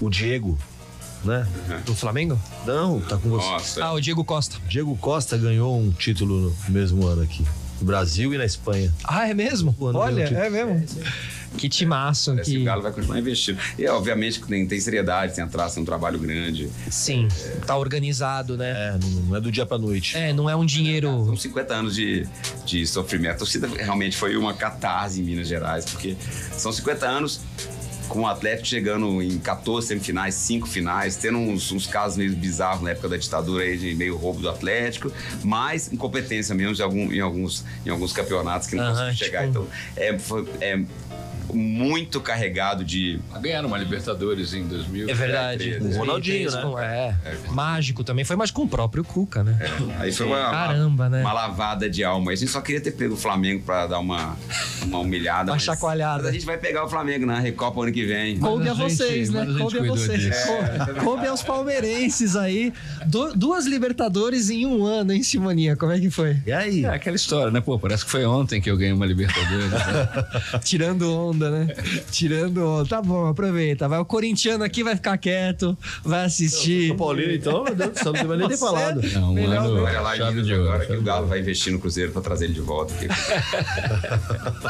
o Diego, né? Do Flamengo? Não, tá com você. Nossa. Ah, o Diego Costa. Diego Costa ganhou um título no mesmo ano aqui. No Brasil e na Espanha. Ah, é mesmo? Olha, é mesmo. Que timaço. Parece que Que... o Galo vai continuar investindo. E, obviamente, que tem, tem seriedade, tem atraso, tem um trabalho grande. Sim, tá organizado, né? É, não, é do dia pra noite. É, não é um dinheiro. São 50 anos de, de sofrimento. A torcida realmente foi uma catarse em Minas Gerais, porque são 50 anos com o Atlético chegando em 14 semifinais, 5 finais, tendo uns, uns casos meio bizarros na época da ditadura aí de meio roubo do Atlético, mas incompetência mesmo de algum, em, alguns, em alguns campeonatos que não Aham, conseguiu chegar. tipo- Então, é, foi- é muito carregado de. Ganharam uma Libertadores em 2000. É verdade. O Ronaldinho, né? Com- É. Mágico também. Foi mais com o próprio Cuca, né? Aí foi uma, Caramba, né? uma lavada de alma. A gente só queria ter pego o Flamengo pra dar uma, uma humilhada. Uma mas- chacoalhada. Mas a gente vai pegar o Flamengo na Recopa ano que vem. Coube a gente- vocês, né? Coube a vocês. disso. Coube- Coube aos palmeirenses aí. Du- duas Libertadores em um ano, hein, Simoninha? Como é que foi? E aí? É aquela história, né? Pô, parece que foi ontem que eu ganhei uma Libertadores. né? (laughs) Tirando onda, né? (laughs) Tirando onda. Tá bom, aproveita. Vai, o corintiano aqui vai ficar quieto, vai assistir. O Paulino, então, meu Deus do céu, não tem mais nem ter falado. Não, um Melhor ano, Olha lá chave de ouro. agora que o Galo vai investir no Cruzeiro pra trazer ele de volta. aqui. (laughs)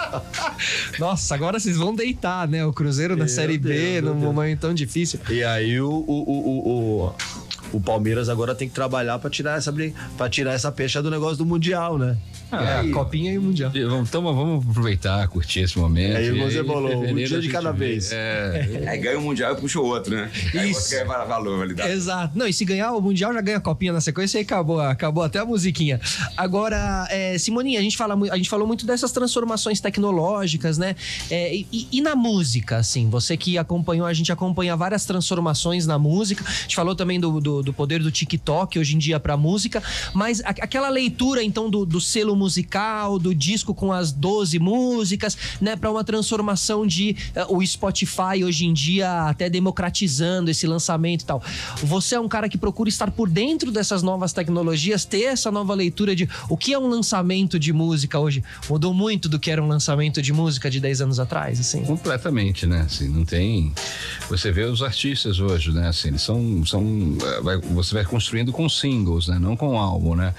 Nossa, agora vocês vão deitar, né? O Cruzeiro na Meu Série B, Deus, meu num Deus. momento tão difícil. E aí o, o, o, o, o, o Palmeiras agora tem que trabalhar pra tirar essa pra tirar essa pecha do negócio do Mundial, né? É, a Copinha e o Mundial. Vamos- Então vamos aproveitar, curtir esse momento. Aí E você falou, um dia de cada vez. É, Aí ganha o Mundial e puxa o outro, né? Aí Isso. outro ganha va- valor, validade. Exato. Não, e se ganhar o Mundial, já ganha a copinha na sequência e acabou, acabou até a musiquinha. Agora, é, Simoninha, a gente, fala, a gente falou muito dessas transformações tecnológicas, né? É, e, e na música, assim, você que acompanhou, a gente acompanha várias transformações na música. A gente falou também do, do, do poder do TikTok hoje em dia pra música, mas a- aquela leitura, então, do, do selo musical, do disco com as 12 músicas, né, para uma transformação de eh, o Spotify hoje em dia até democratizando esse lançamento e tal. Você é um cara que procura estar por dentro dessas novas tecnologias, ter essa nova leitura de o que é um lançamento de música hoje. Mudou muito do que era um lançamento de música de 10 anos atrás, assim. completamente, né? Assim, não tem. Você vê os artistas hoje, né? Assim, eles são. são eh, vai- você vai construindo com singles, né? Não com álbum, né?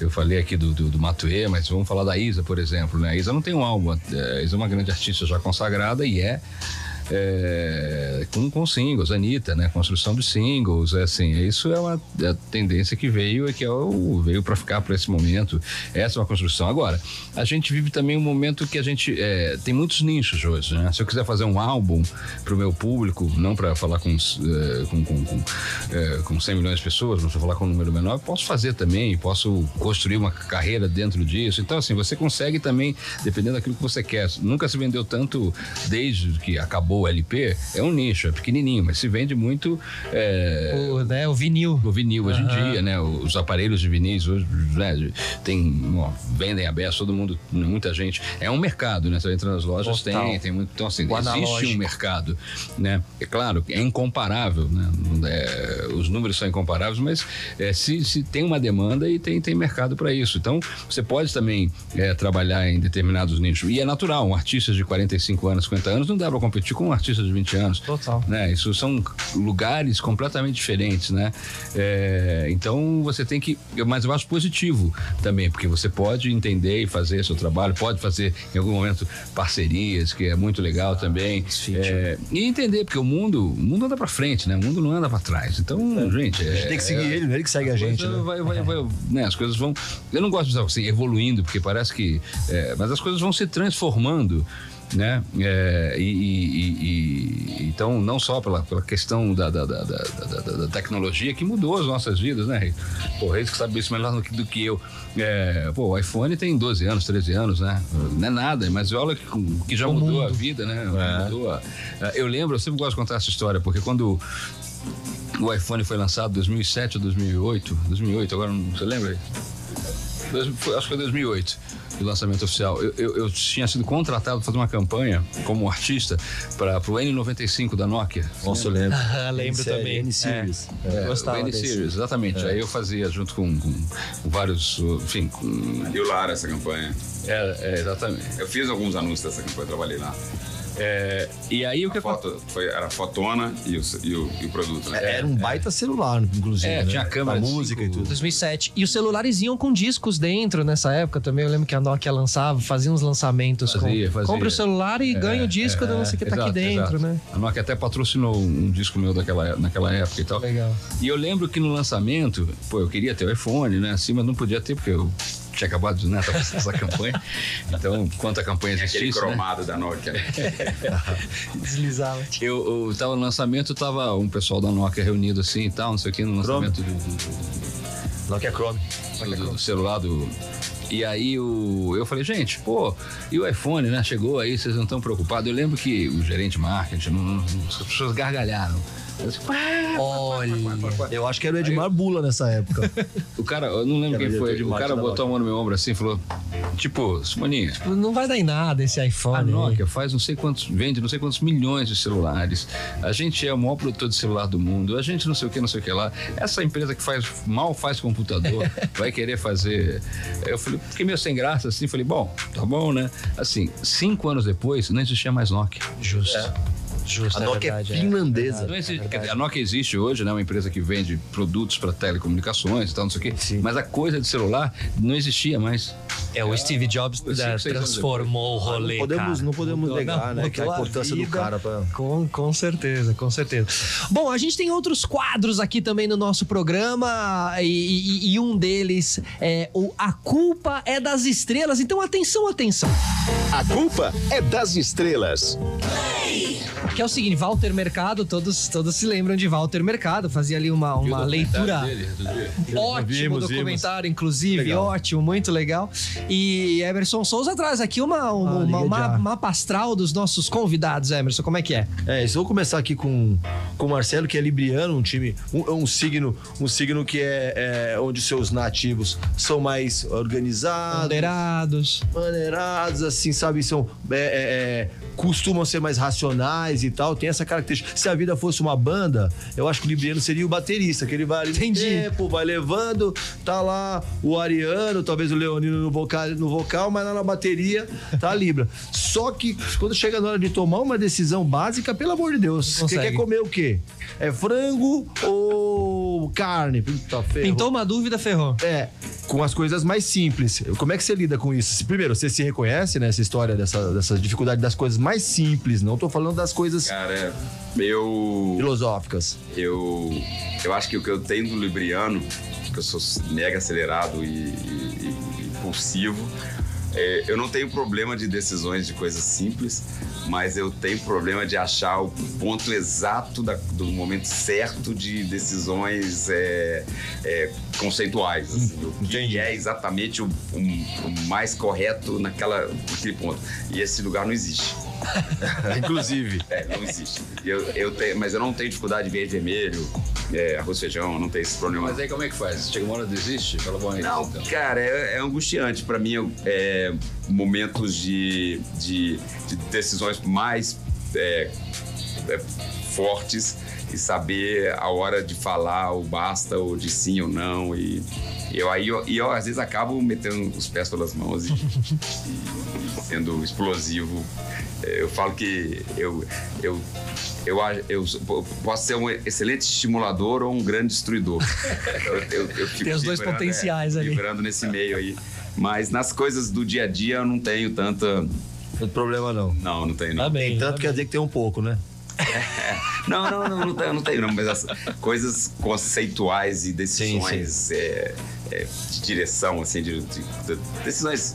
Eu falei aqui do, do, do Matuê, mas vamos falar da Isa, por exemplo, né? A Isa não tem um álbum. eh, A Isa é uma grande artista já consagrada e é. É, com, com singles, Anitta, né? Construção de singles, é assim, isso é uma é a tendência que veio e que é o, veio para ficar para esse momento. Essa é uma construção. Agora, a gente vive também um momento que a gente é, tem muitos nichos hoje, né? Se eu quiser fazer um álbum para o meu público, não para falar com, com, com, com, com 100 milhões de pessoas, mas para falar com um número menor, posso fazer também, posso construir uma carreira dentro disso. Então, assim, você consegue também, dependendo daquilo que você quer. Nunca se vendeu tanto desde que acabou o LP, é um nicho, é pequenininho, mas se vende muito eh, O, né, o vinil. o vinil hoje em dia, né? Os aparelhos de vinis hoje, né? Tem, ó, vendem aberto, todo mundo, muita gente. É um mercado, né? Você entra nas lojas, Total. tem, tem muito. Então, assim, O existe analógico. um mercado, né? É claro, é incomparável, né? É, os números são incomparáveis, mas é, se, se tem uma demanda e tem, tem mercado para isso. Então, você pode também é, trabalhar em determinados nichos. E é natural, um artista de 45 anos, 50 anos, não dá para competir com um artista de 20 anos. Total. Né? Isso são lugares completamente diferentes, né? É, então você tem que, mas eu acho positivo também, porque você pode entender e fazer seu trabalho, pode fazer em algum momento parcerias, que é muito legal também. É, e entender, porque o mundo, o mundo anda para frente, né? O mundo não anda para trás. Então, gente, A gente tem que seguir ele, não é ele que segue a gente, coisa né? vai- vai- vai- né, as coisas vão. Eu não gosto de dizer assim, evoluindo, porque parece que. é, mas as coisas vão se transformando. Né? É, e, e- e- então, não só pela, pela questão da, da, da, da- tecnologia que mudou as nossas vidas, né, Reis? Pô, Reis que sabe isso melhor do que, do que eu. É, pô, o iPhone tem 12 anos, 13 anos, né? Não é nada, mas olha que, que já mudou a vida, né? Mudou a- eu lembro, eu sempre gosto de contar essa história, porque quando o iPhone foi lançado em 2007 ou 2008, 2008, agora não, você lembra? Foi- acho que foi 2008 o lançamento oficial. Eu, eu- eu tinha sido contratado para fazer uma campanha como artista para o N95 da Nokia. Nossa, eu lembro. Ah, (laughs) lembro N-Series, também. N-Series. É, gostava o N desse. Series, exatamente. Aí eu fazia junto com, com- com vários, enfim, com, E o Lara, essa campanha. é, é, exatamente. Eu fiz alguns anúncios dessa campanha, trabalhei lá. É, e aí o que A foto foi, era a fotona e o, e o, e o produto, né? Era um baita celular, inclusive. É, né? tinha câmera Com de música cinco- e tudo. 2007. E os celulares iam com discos dentro nessa época também. Eu lembro que a Nokia lançava, fazia uns lançamentos. Fazia, com, fazia. Compre o celular e ganha o disco da não sei o que tá aqui Exato, dentro, exato. né? A Nokia até patrocinou um disco meu daquela, naquela época e tal. Legal. E eu lembro que no lançamento, pô, eu queria ter o iPhone, né? Assim, mas não podia ter, porque eu tinha acabado de né, tava fazendo essa campanha. Então, enquanto a campanha Aquele existisse, né, cromado da Nokia. (laughs) Deslizava. eu, eu tava no lançamento, tava um pessoal da Nokia reunido assim e tal, não sei o que, no lançamento do, do- Nokia Chrome. do, do celular do. E aí o, eu falei, gente, pô, e o iPhone, né? Chegou aí, vocês não estão preocupados. Eu lembro que o gerente de marketing, não, não- as pessoas gargalharam. Eu disse, "Pá, Olha. Eu acho que era o Edmar Bula nessa época. (laughs) O cara, eu não lembro quem foi. O cara botou a mão no meu ombro assim e falou: Tipo, Simoninha, Não vai dar em nada esse a iPhone. aí. Nokia faz não sei quantos, vende não sei quantos milhões de celulares. A gente é o maior produtor de celular do mundo. A gente não sei o que, não sei o que lá. Essa empresa que faz mal faz computador (laughs) vai querer fazer. Eu falei, fiquei meio sem graça assim. Falei, bom, tá bom, né? Assim, cinco anos depois, não existia mais Nokia. Justo. Justo, A é Nokia é verdade, finlandesa. Não existe, quer dizer, a Nokia existe hoje, né? Uma empresa que vende produtos para telecomunicações e tal, não sei o quê. Sim. Mas a coisa de celular não existia mais. É, o Steve Jobs né, anos transformou o rolê. Não podemos, cara. não podemos Mudou- negar, não, né? Que a importância do vida. cara pra. Com, com certeza, com certeza. Bom, a gente tem outros quadros aqui também no nosso programa e, e- e um deles é o A Culpa é das Estrelas. Então, atenção, atenção. A culpa é das estrelas. Que é o seguinte, Walter Mercado, todos, todos se lembram de Walter Mercado, fazia ali uma, uma leitura Ótimo Vimos, documentário, inclusive, Legal. ótimo, muito legal. E Emerson Souza traz aqui uma, uma, Ah, uma, uma já. mapa astral dos nossos convidados, Emerson. Como é que é? É, isso, vou começar aqui com, com o Marcelo, que é libriano, um time, um, um signo, um signo que é, é onde seus nativos são mais organizados, Ponderados. maneirados, assim, sabe, são é, é, é, costumam ser mais racionais e tal, tem essa característica. Se a vida fosse uma banda, eu acho que o libriano seria o baterista, que ele vai ali Entendi. tempo, vai levando, tá lá o Ariano, talvez o Leonino no vocal, no vocal, mas lá na bateria tá a Libra. (laughs) Só que quando chega na hora de tomar uma decisão básica, pelo amor de Deus, você quer comer o quê? É frango ou carne? Puta. Pintou uma dúvida, ferrou. É, com as coisas mais simples. Como é que você lida com isso? Primeiro, você se reconhece nessa história dessa, dessa dificuldade das coisas mais simples, não tô falando das coisas Cara, eu. filosóficas. eu, eu acho que o que eu tenho do Libriano, que eu sou mega acelerado e, e- e impulsivo, é, eu não tenho problema de decisões de coisas simples, mas eu tenho problema de achar o ponto exato da- do momento certo de decisões é, é, conceituais. assim, o que entendi. é exatamente o, o- o mais correto naquela, naquele ponto. E esse lugar não existe. (laughs) Inclusive. É, não existe. Eu, eu tenho, mas eu não tenho dificuldade de verde vermelho, é, arroz feijão, não tenho esse problema. Mas aí como é que faz? Chega uma hora desiste? Fala, bom, aí, Não, então. cara, é, é angustiante. Pra mim, é, momentos de, de, de decisões mais é, é, fortes e saber a hora de falar o basta, ou de sim ou não. E, eu, aí, eu, e eu, às vezes, acabo metendo os pés pelas mãos e, e sendo explosivo. É, Eu falo que eu, eu, eu, a- eu posso ser um excelente estimulador ou um grande destruidor. Eu, eu- eu fico Tem os dois vibrando, potenciais é, ali. vibrando nesse meio aí. Mas nas coisas do dia a dia eu não tenho tanta. Não tem problema não. Não, não tenho. Não. Tá bem. Tanto tá quer dizer que tem um pouco, né? Não, não, não, não tenho, não tenho, não. Mas as coisas conceituais e decisões é, é, de direção, assim, de- decisões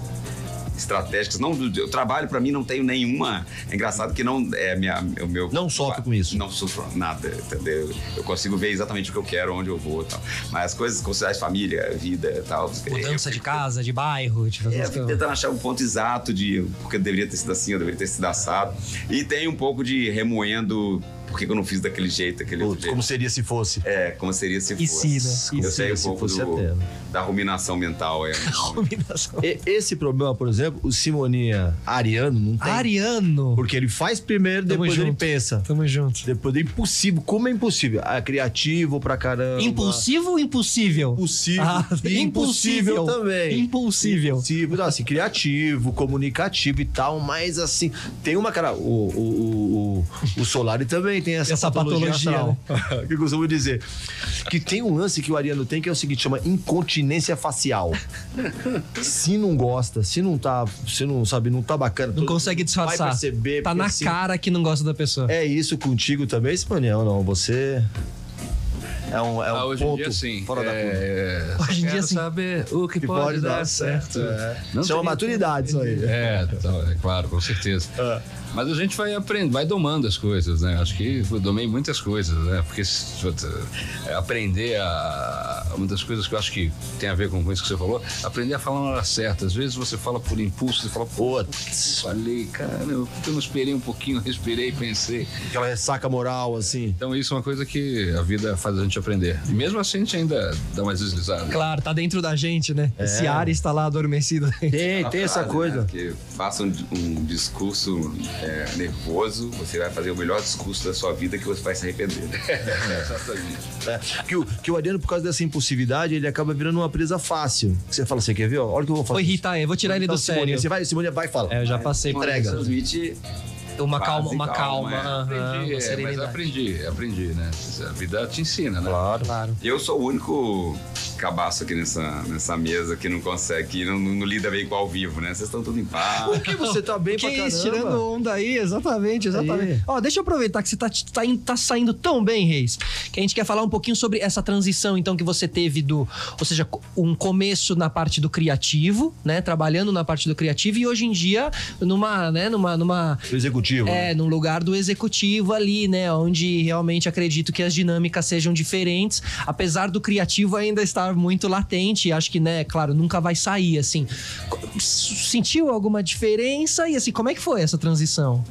estratégicas. Não, do- eu trabalho para mim não tenho nenhuma. É engraçado que não é minha, o meu. Não sofre com isso. Não sofro nada, entendeu? Eu consigo ver exatamente o que eu quero, onde eu vou, tal. Mas as coisas consideradas família, vida, e tal. Mudança eu de casa, de bairro, tipo, é, eu tentando achar um ponto exato de porque deveria ter sido assim, eu deveria ter sido assado. E tem um pouco de remoendo por que eu não fiz daquele jeito, aquele Putz, jeito. Como seria se fosse? É, como seria se E fosse. se, né? E eu se, sei um se pouco fosse do- né? da ruminação mental. É. Combinação. (laughs) E- esse problema, por exemplo, o Simoninha Ariano não tem. Ariano. Porque ele faz primeiro, Tamo depois ele junto. pensa. Tamo junto. Depois é impossível. Como é impossível? É criativo pra caramba. Impulsivo ou impossível? (laughs) Impossível. Ah, E impossível também. Impulsível. Impulsivo, não, assim, criativo, comunicativo e tal, mas assim, tem uma cara. O, o, o, o, o Solari também tem essa, Essa patologia, astral, (laughs) que eu costumo dizer. Que tem um lance que o Ariano tem que é o seguinte: chama incontinência facial. se não gosta, se não tá, se não sabe, não tá bacana, Não consegue disfarçar. Vai perceber, tá na assim, cara que não gosta da pessoa. É isso contigo também, Simoniel? Não, você. É um, é um Ah, hoje ponto em dia, sim. fora da curva. é, Hoje em dia, sim. saber o que, Que pode, dar certo. É. Não Chama tem- maturidade isso aí. É, então, é claro, com certeza. É. Mas a gente vai aprendendo, vai domando as coisas, né? Acho que eu domei muitas coisas, né? Porque é, aprender a. Uma das coisas que eu acho que tem a ver com isso que você falou, aprender a falar na hora certa. Às vezes você fala por impulso, você fala, pô, Putz, falei, cara, eu eu não esperei um pouquinho, respirei, pensei. aquela ressaca moral, assim. Então isso é uma coisa que a vida faz a gente aprender. E mesmo assim a gente ainda dá umas deslizadas. Claro, tá dentro da gente, né? Esse ar está lá adormecido. Tem, tem essa frase, coisa. Né, que faça um, um discurso é, nervoso, você vai fazer o melhor discurso da sua vida que você vai se arrepender. (laughs) É, que, o, que o Ariano, por causa dessa impulsividade, ele acaba virando uma presa fácil. Você fala, você quer ver? ó? Olha o que eu vou fazer. Vou irritar ele, vou tirar ele do sério. Você vai, Simone vai e fala. É, eu já passei Entrega. Transmite uma calma, uma calma, calma, é. Aprendi, uma é, mas aprendi, aprendi, né? A vida te ensina, né? Claro. Claro. Eu sou o único cabaço aqui nessa, nessa mesa que não consegue, que não, não lida bem com ao vivo, né? Vocês estão tudo em paz. Por que você tá bem (laughs) Que pra isso, caramba? tirando onda aí, exatamente, exatamente. Aí. Ó, deixa eu aproveitar que você tá, tá, indo- tá saindo tão bem, Reis, que a gente quer falar um pouquinho sobre essa transição, então, que você teve do, ou seja, um começo na parte do criativo, né, trabalhando na parte do criativo e hoje em dia numa, né, numa, numa Executivo. né? é, num lugar do executivo ali, né? Onde realmente acredito que as dinâmicas sejam diferentes, apesar do criativo ainda estar muito latente. Acho que, né, claro, nunca vai sair, assim. Sentiu alguma diferença? E assim, como é que foi essa transição?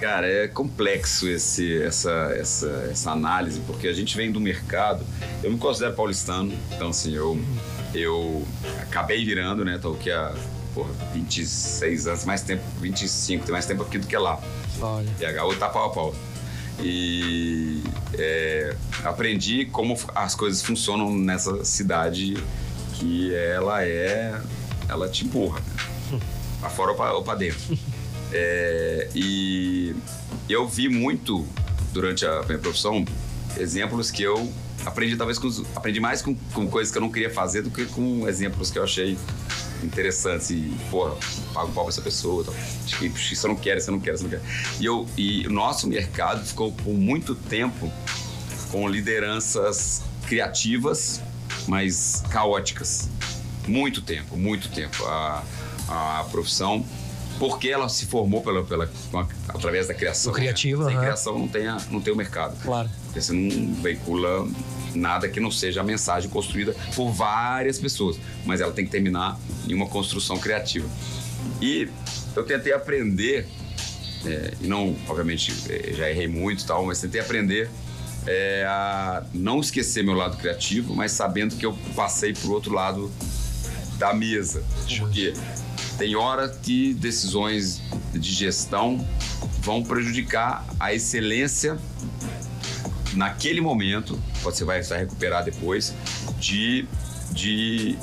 Cara, é complexo esse, essa, essa, essa análise, porque a gente vem do mercado. Eu me considero paulistano, então assim, eu, eu acabei virando, né? Tô aqui há porra, 26 anos, mais tempo, 25, tem mais tempo aqui do que lá. Olha. PH tá pau a pau. E é, aprendi como as coisas funcionam nessa cidade que ela é. Ela te empurra, né? (laughs) Pra fora ou pra, ou pra dentro. É, e eu vi muito durante a minha profissão exemplos que eu aprendi talvez com, aprendi mais com, com coisas que eu não queria fazer do que com exemplos que eu achei interessantes e porra pago pau pra essa pessoa tal. Isso eu não quero isso eu não quero isso eu não quero. E eu e o nosso mercado ficou por muito tempo com lideranças criativas mas caóticas. Muito tempo muito tempo. A, a profissão porque ela se formou pela, pela, através da criação. Do criativo, né? Sem aham. criação não tem, a- não tem o mercado. Claro. Porque você não veicula nada que não seja a mensagem construída por várias pessoas. Mas ela tem que terminar em uma construção criativa. E eu tentei aprender, é, e não, obviamente, é, já errei muito e tal, mas tentei aprender é, a não esquecer meu lado criativo, mas sabendo que eu passei pro outro lado da mesa. Porque tem hora que decisões de gestão vão prejudicar a excelência naquele momento, você vai, vai recuperar depois, de, de,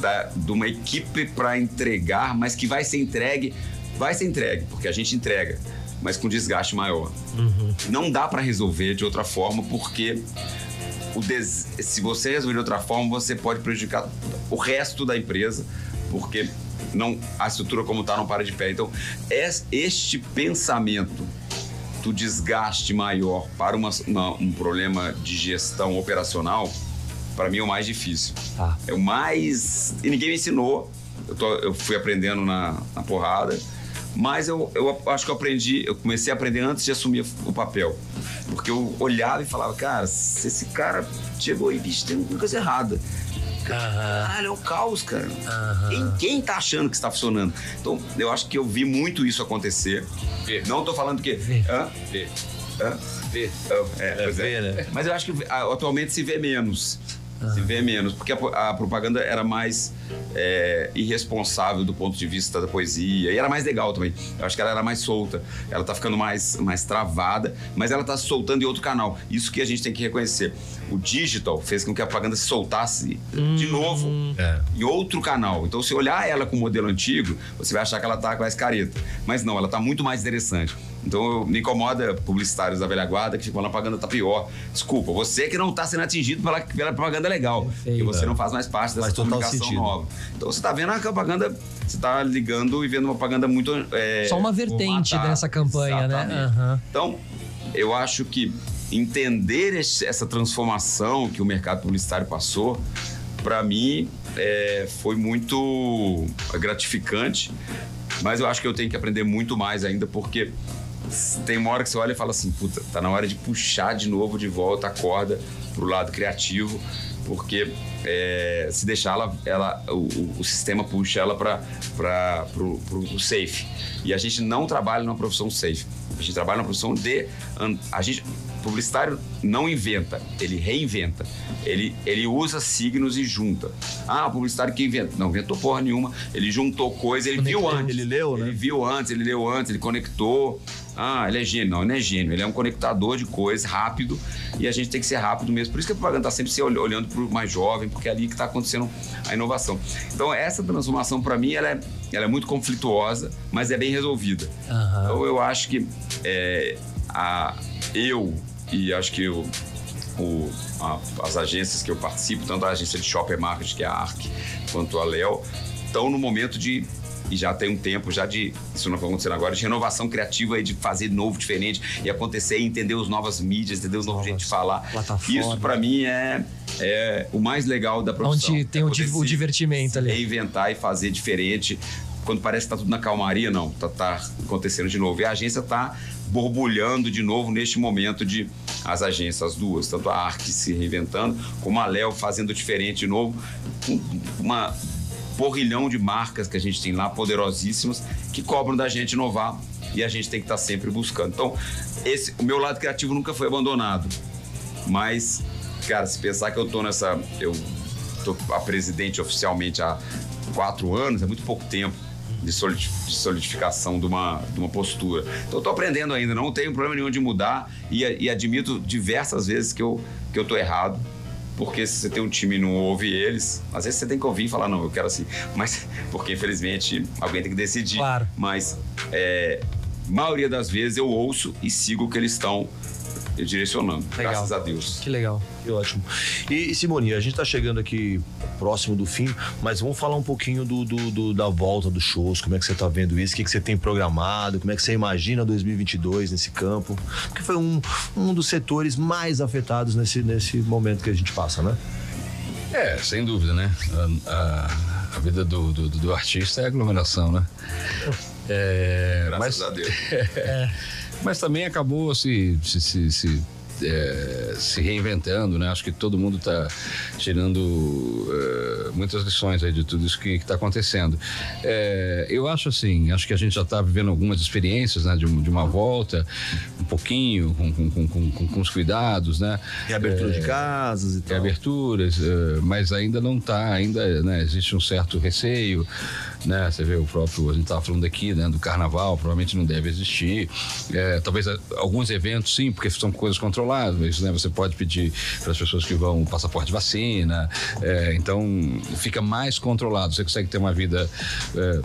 da, de uma equipe para entregar, mas que vai ser entregue, vai ser entregue, porque a gente entrega, mas com desgaste maior. Não dá para resolver de outra forma, porque o des- se você resolver de outra forma, você pode prejudicar o resto da empresa, porque não a estrutura como está não para de pé. Então, es- este pensamento do desgaste maior para uma- uma- um problema de gestão operacional, para mim é o mais difícil. Tá. É o mais. E ninguém me ensinou. eu, tô, eu fui aprendendo na, na porrada. Mas eu, eu acho que eu aprendi, eu comecei a aprender antes de assumir o papel. Porque eu olhava e falava, cara, se esse cara chegou aí, bicho, tem alguma coisa errada. Caralho, é um caos, cara. Quem, quem tá achando que está funcionando? Então, eu acho que eu vi muito isso acontecer. Vê. Não tô falando que. Hã? Vê, Hã? vê. É, pois é. vê, né? Mas eu acho que ah, atualmente se vê menos. Se vê menos, porque a, a propaganda era mais é, irresponsável do ponto de vista da poesia e era mais legal também. Eu acho que ela era mais solta, ela tá ficando mais, mais travada, mas ela tá se soltando em outro canal. Isso que a gente tem que reconhecer. O digital fez com que a propaganda se soltasse de novo É. em outro canal. Então, se olhar ela com o modelo antigo, você vai achar que ela tá com mais careta. Mas não, ela tá muito mais interessante. Então, me incomoda publicitários da velha guarda que ficam a propaganda tá pior. Desculpa, você que não tá sendo atingido pela, pela propaganda legal. Porque você não faz mais parte dessa Faz comunicação nova. Então, você tá vendo a propaganda, você tá ligando e vendo uma propaganda muito. é, Só uma vertente formatada. dessa campanha, né? Exatamente. Aham. Então, eu acho que entender esse- essa transformação que o mercado publicitário passou, para mim, é, foi muito gratificante. Mas eu acho que eu tenho que aprender muito mais ainda, porque tem uma hora que você olha e fala assim, puta, tá na hora de puxar de novo de volta a corda pro lado criativo, porque é, se deixar ela, ela o, o- sistema puxa ela para pro, pro, safe. E a gente não trabalha numa profissão safe. A gente trabalha numa profissão de a gente publicitário não inventa, ele reinventa. Ele, ele usa signos e junta. Ah, o publicitário que inventa. Não inventou porra nenhuma. Ele juntou coisa, ele viu antes. Ele leu, né? Ele viu antes, ele leu antes, ele conectou. Ah, ele é gênio. Não, ele não é gênio. Ele é um conectador de coisas rápido e a gente tem que ser rápido mesmo. Por isso que a propaganda está sempre se olh- olhando para o mais jovem, porque é ali que está acontecendo a inovação. Então, essa transformação, para mim, ela é, ela é muito conflituosa, mas é bem resolvida. Aham. Então, eu acho que é, a, eu e acho que o, o- a- as agências que eu participo, tanto a agência de Shopper Market, que é a ARC, quanto a Léo, estão no momento de e já tem um tempo já de isso não está acontecendo agora de renovação criativa e de fazer novo diferente e acontecer e entender os novas mídias entender os novos jeitos de falar. Isso para mim é, é o mais legal da profissão. Onde tem É o divertimento ali. reinventar e fazer diferente. Quando parece que tá tudo na calmaria não tá, tá acontecendo de novo. E a agência tá borbulhando de novo neste momento de as agências as duas tanto a Arc se reinventando como a Léo fazendo diferente de novo uma porrilhão de marcas que a gente tem lá, poderosíssimas, que cobram da gente inovar e a gente tem que estar sempre buscando. Então, esse, o meu lado criativo nunca foi abandonado. Mas, cara, se pensar que eu tô nessa. Eu tô a presidente oficialmente há quatro anos, é muito pouco tempo de solidi- de solidificação de uma, de uma postura. Então, eu tô aprendendo ainda, não tenho problema nenhum de mudar e, e admito diversas vezes que eu, que eu tô errado. Porque se você tem um time e não ouve eles, às vezes você tem que ouvir e falar, não, eu quero assim. (laughs) Mas, porque infelizmente alguém tem que decidir. Claro. Mas, é, maioria das vezes eu ouço e sigo o que eles estão direcionando. Legal. Graças a Deus. Que legal. Que ótimo. E, e Simone, a gente tá chegando aqui próximo do fim, mas vamos falar um pouquinho do, do- do- da volta dos shows, como é que você tá vendo isso, o que, que você tem programado, como é que você imagina 2022 nesse campo, porque foi um, um dos setores mais afetados nesse, nesse momento que a gente passa, né? É, sem dúvida, né? A, a- a vida do, do, do artista é aglomeração, né? É, Graças mas, a Deus. (laughs) mas também acabou se, se, se, se, é, se reinventando, né? Acho que todo mundo está tirando é, muitas lições aí de tudo isso que está acontecendo. É, eu acho assim, acho que a gente já está vivendo algumas experiências, né? De, de uma volta, um pouquinho, com, com, com, com, os cuidados, né? Reabertura de casas e tal. reaberturas, eh, mas ainda não está, ainda né, existe um certo receio, né? Você vê o próprio, a gente estava falando aqui, né, do carnaval, provavelmente não deve existir. Eh, talvez eh, alguns eventos sim, porque são coisas controladas, né? Você pode pedir para as pessoas que vão passaporte de vacina, eh, então fica mais controlado. Você consegue ter uma vida eh,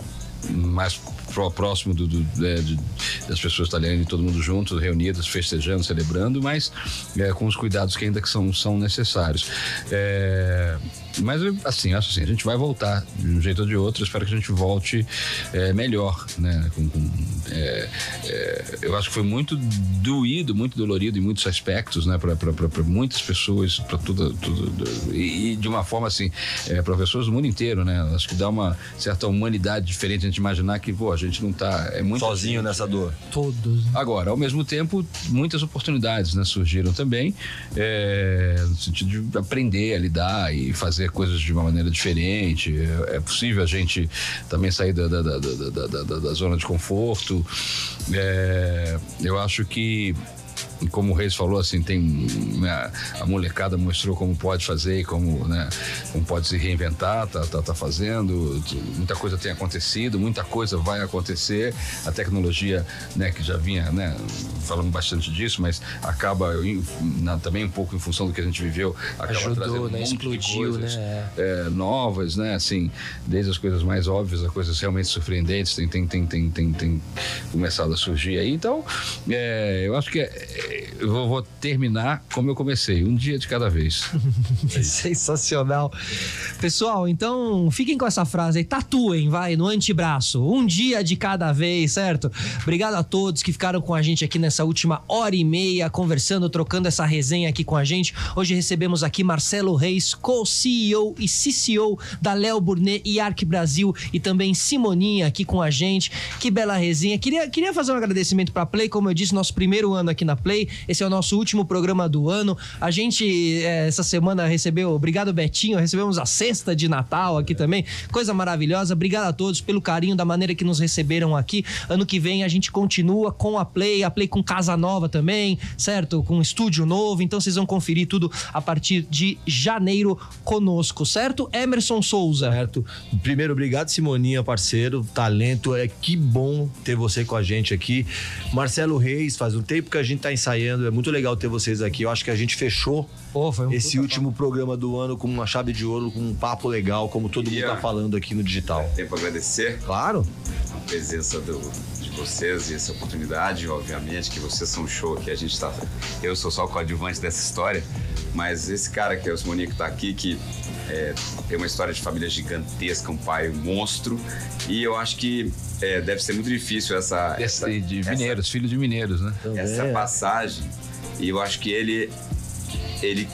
mais pró- próximo do, do- é, de- das pessoas italianas e todo mundo junto, reunidas, festejando, celebrando, mas é, com os cuidados que ainda que são, são necessários. É, mas assim, acho assim, a gente vai voltar de um jeito ou de outro. Espero que a gente volte é, melhor, né? Com- com, é, é, eu acho que foi muito doído, muito dolorido em muitos aspectos, né? Para muitas pessoas, para tudo, tudo e, e de uma forma assim, é, para pessoas do mundo inteiro, né? Acho que dá uma certa humanidade diferente a gente imaginar que, pô, a gente não tá é muito Sozinho nessa dor. Todos. Agora, ao mesmo tempo, muitas oportunidades né, surgiram também, é, no sentido de aprender a lidar e fazer coisas de uma maneira diferente. É, é possível a gente também sair da, da, da, da, da- da- da zona de conforto. É, eu acho que como o Reis falou, assim, tem né, a molecada mostrou como pode fazer e como, né, como pode se reinventar, tá, tá, tá fazendo, muita coisa tem acontecido, muita coisa vai acontecer, a tecnologia, né, que já vinha, né, falando bastante disso, mas acaba na- também um pouco em função do que a gente viveu, acaba Ajudou, trazendo um né, explodiu, coisas, né, é, novas, né, assim, desde as coisas mais óbvias a coisas realmente surpreendentes tem, tem, tem, tem, tem, tem começado a surgir aí, então, é, eu acho que é, eu vou, vou terminar como eu comecei, um dia de cada vez. (laughs) Sensacional. Pessoal, então fiquem com essa frase aí, tatuem, vai, no antebraço. Um dia de cada vez, certo? Obrigado a todos que ficaram com a gente aqui nessa última hora e meia, conversando, trocando essa resenha aqui com a gente. Hoje recebemos aqui Marcelo Reis, co-CEO e CCO da Léo Burnet e Arc Brasil e também Simoninha aqui com a gente. Que bela resenha. Queria, queria fazer um agradecimento pra Play, como eu disse, nosso primeiro ano aqui na Play. Esse é o nosso último programa do ano. A gente, eh, essa semana, recebeu. Obrigado, Betinho. Recebemos a cesta de Natal aqui também. Coisa maravilhosa. Obrigado a todos pelo carinho, da maneira que nos receberam aqui. Ano que vem a gente continua com a Play, a Play com casa nova também, certo? Com estúdio novo. Então vocês vão conferir tudo a partir de janeiro conosco, certo? Emerson Souza. Certo. Primeiro, obrigado, Simoninha, parceiro. Talento. É que bom ter você com a gente aqui. Marcelo Reis, faz um tempo que a gente tá ensaiando. É muito legal ter vocês aqui. Eu acho que a gente fechou Pô, um esse último programa do ano com uma chave de ouro, com um papo legal, como todo mundo Yeah. tá falando aqui no digital. Tenho para agradecer Claro. a presença do- de vocês e essa oportunidade, obviamente, que vocês são um show que a gente está. Eu sou só o coadjuvante dessa história, mas esse cara que é o Simoninho que está aqui, que é, tem uma história de família gigantesca, um pai monstro, e eu acho que é, deve ser muito difícil essa. essa de essa- mineiros, filho de mineiros, né? essa É. passagem. E eu acho que ele ele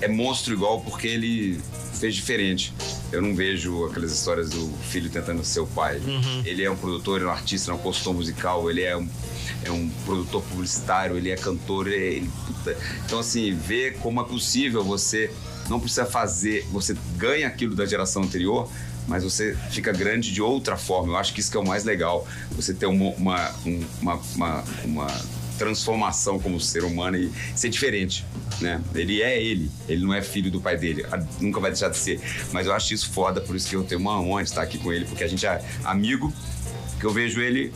é monstro igual porque ele fez diferente. Eu não vejo aquelas histórias do filho tentando ser o pai. Ele é um produtor, ele é um artista, ele é um consultor musical, ele é um, é um produtor publicitário, ele é cantor, ele, ele- puta. Então, assim, ver como é possível você não precisa fazer, você ganha aquilo da geração anterior, mas você fica grande de outra forma. Eu acho que isso que é o mais legal. Você ter uma, uma, um- uma, uma, uma transformação como ser humano e ser diferente, né? Ele é ele, ele não é filho do pai dele, nunca vai deixar de ser. Mas eu acho isso foda, por isso que eu tenho uma honra de estar aqui com ele, porque a gente é amigo, que eu vejo ele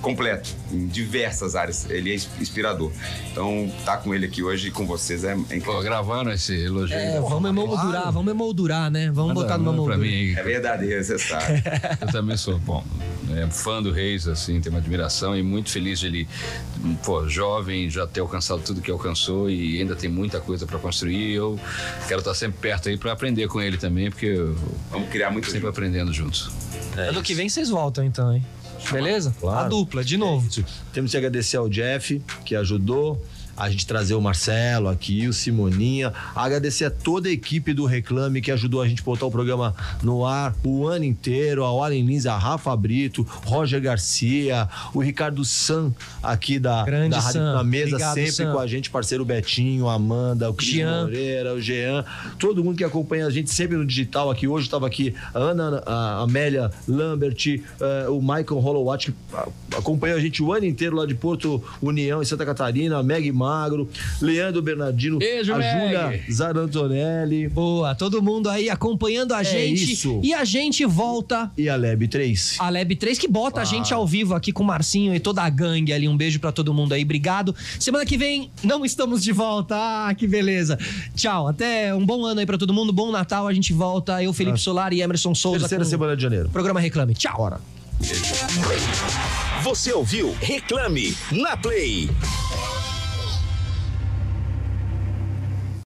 completo, em diversas áreas. Ele é ins- inspirador. Então, estar com ele aqui hoje e com vocês é, é Pô, incrível. gravaram esse elogio. É, vamos emoldurar, vamos emoldurar, né? Vamos Manda- botar numa pra moldura. mim. É verdadeiro, você sabe. (laughs) Eu também sou, bom, é, fã do Reis, assim, tenho uma admiração e muito feliz de ele, pô, jovem, já ter alcançado tudo que alcançou e ainda tem muita coisa para construir. Eu quero estar sempre perto aí para aprender com ele também, porque eu Vamos criar muito sempre aprendendo juntos. ano que vem vocês voltam, então, hein? Beleza? Claro. A dupla, de novo. Temos que agradecer ao Jeff, que ajudou a gente trazer o Marcelo aqui, o Simoninha. Agradecer a toda a equipe do Reclame que ajudou a gente a botar o programa no ar o ano inteiro. A Warren Lins, a Rafa Brito, Roger Garcia, o Ricardo San aqui da, Grande da Rádio Sam. na Mesa, Obrigado, sempre Sam. com a gente, parceiro Betinho, a Amanda, o Cris Jean. Moreira, o Jean, todo mundo que acompanha a gente sempre no digital aqui. Hoje estava aqui a Ana, a Amélia Lambert, eh, o Michael Hollowat, que acompanha a gente o ano inteiro lá de Porto União, em Santa Catarina, a Meg Magro, Leandro Bernardino, Beijo, a Meg. Júlia Zarantonelli Boa, todo mundo aí acompanhando a gente. isso. E a gente volta. e a Leb 3. A Lab 3 que bota a gente ao vivo aqui com o Marcinho e toda a gangue ali. Um beijo pra todo mundo aí. Obrigado. Semana que vem não estamos de volta. Ah, que beleza. Tchau. Até um bom ano aí pra todo mundo. Bom Natal. A gente volta. Eu, Felipe Solar e Emerson Souza. Terceira com semana de janeiro. o Programa Reclame. Tchau. Bora. Você ouviu Reclame na Play.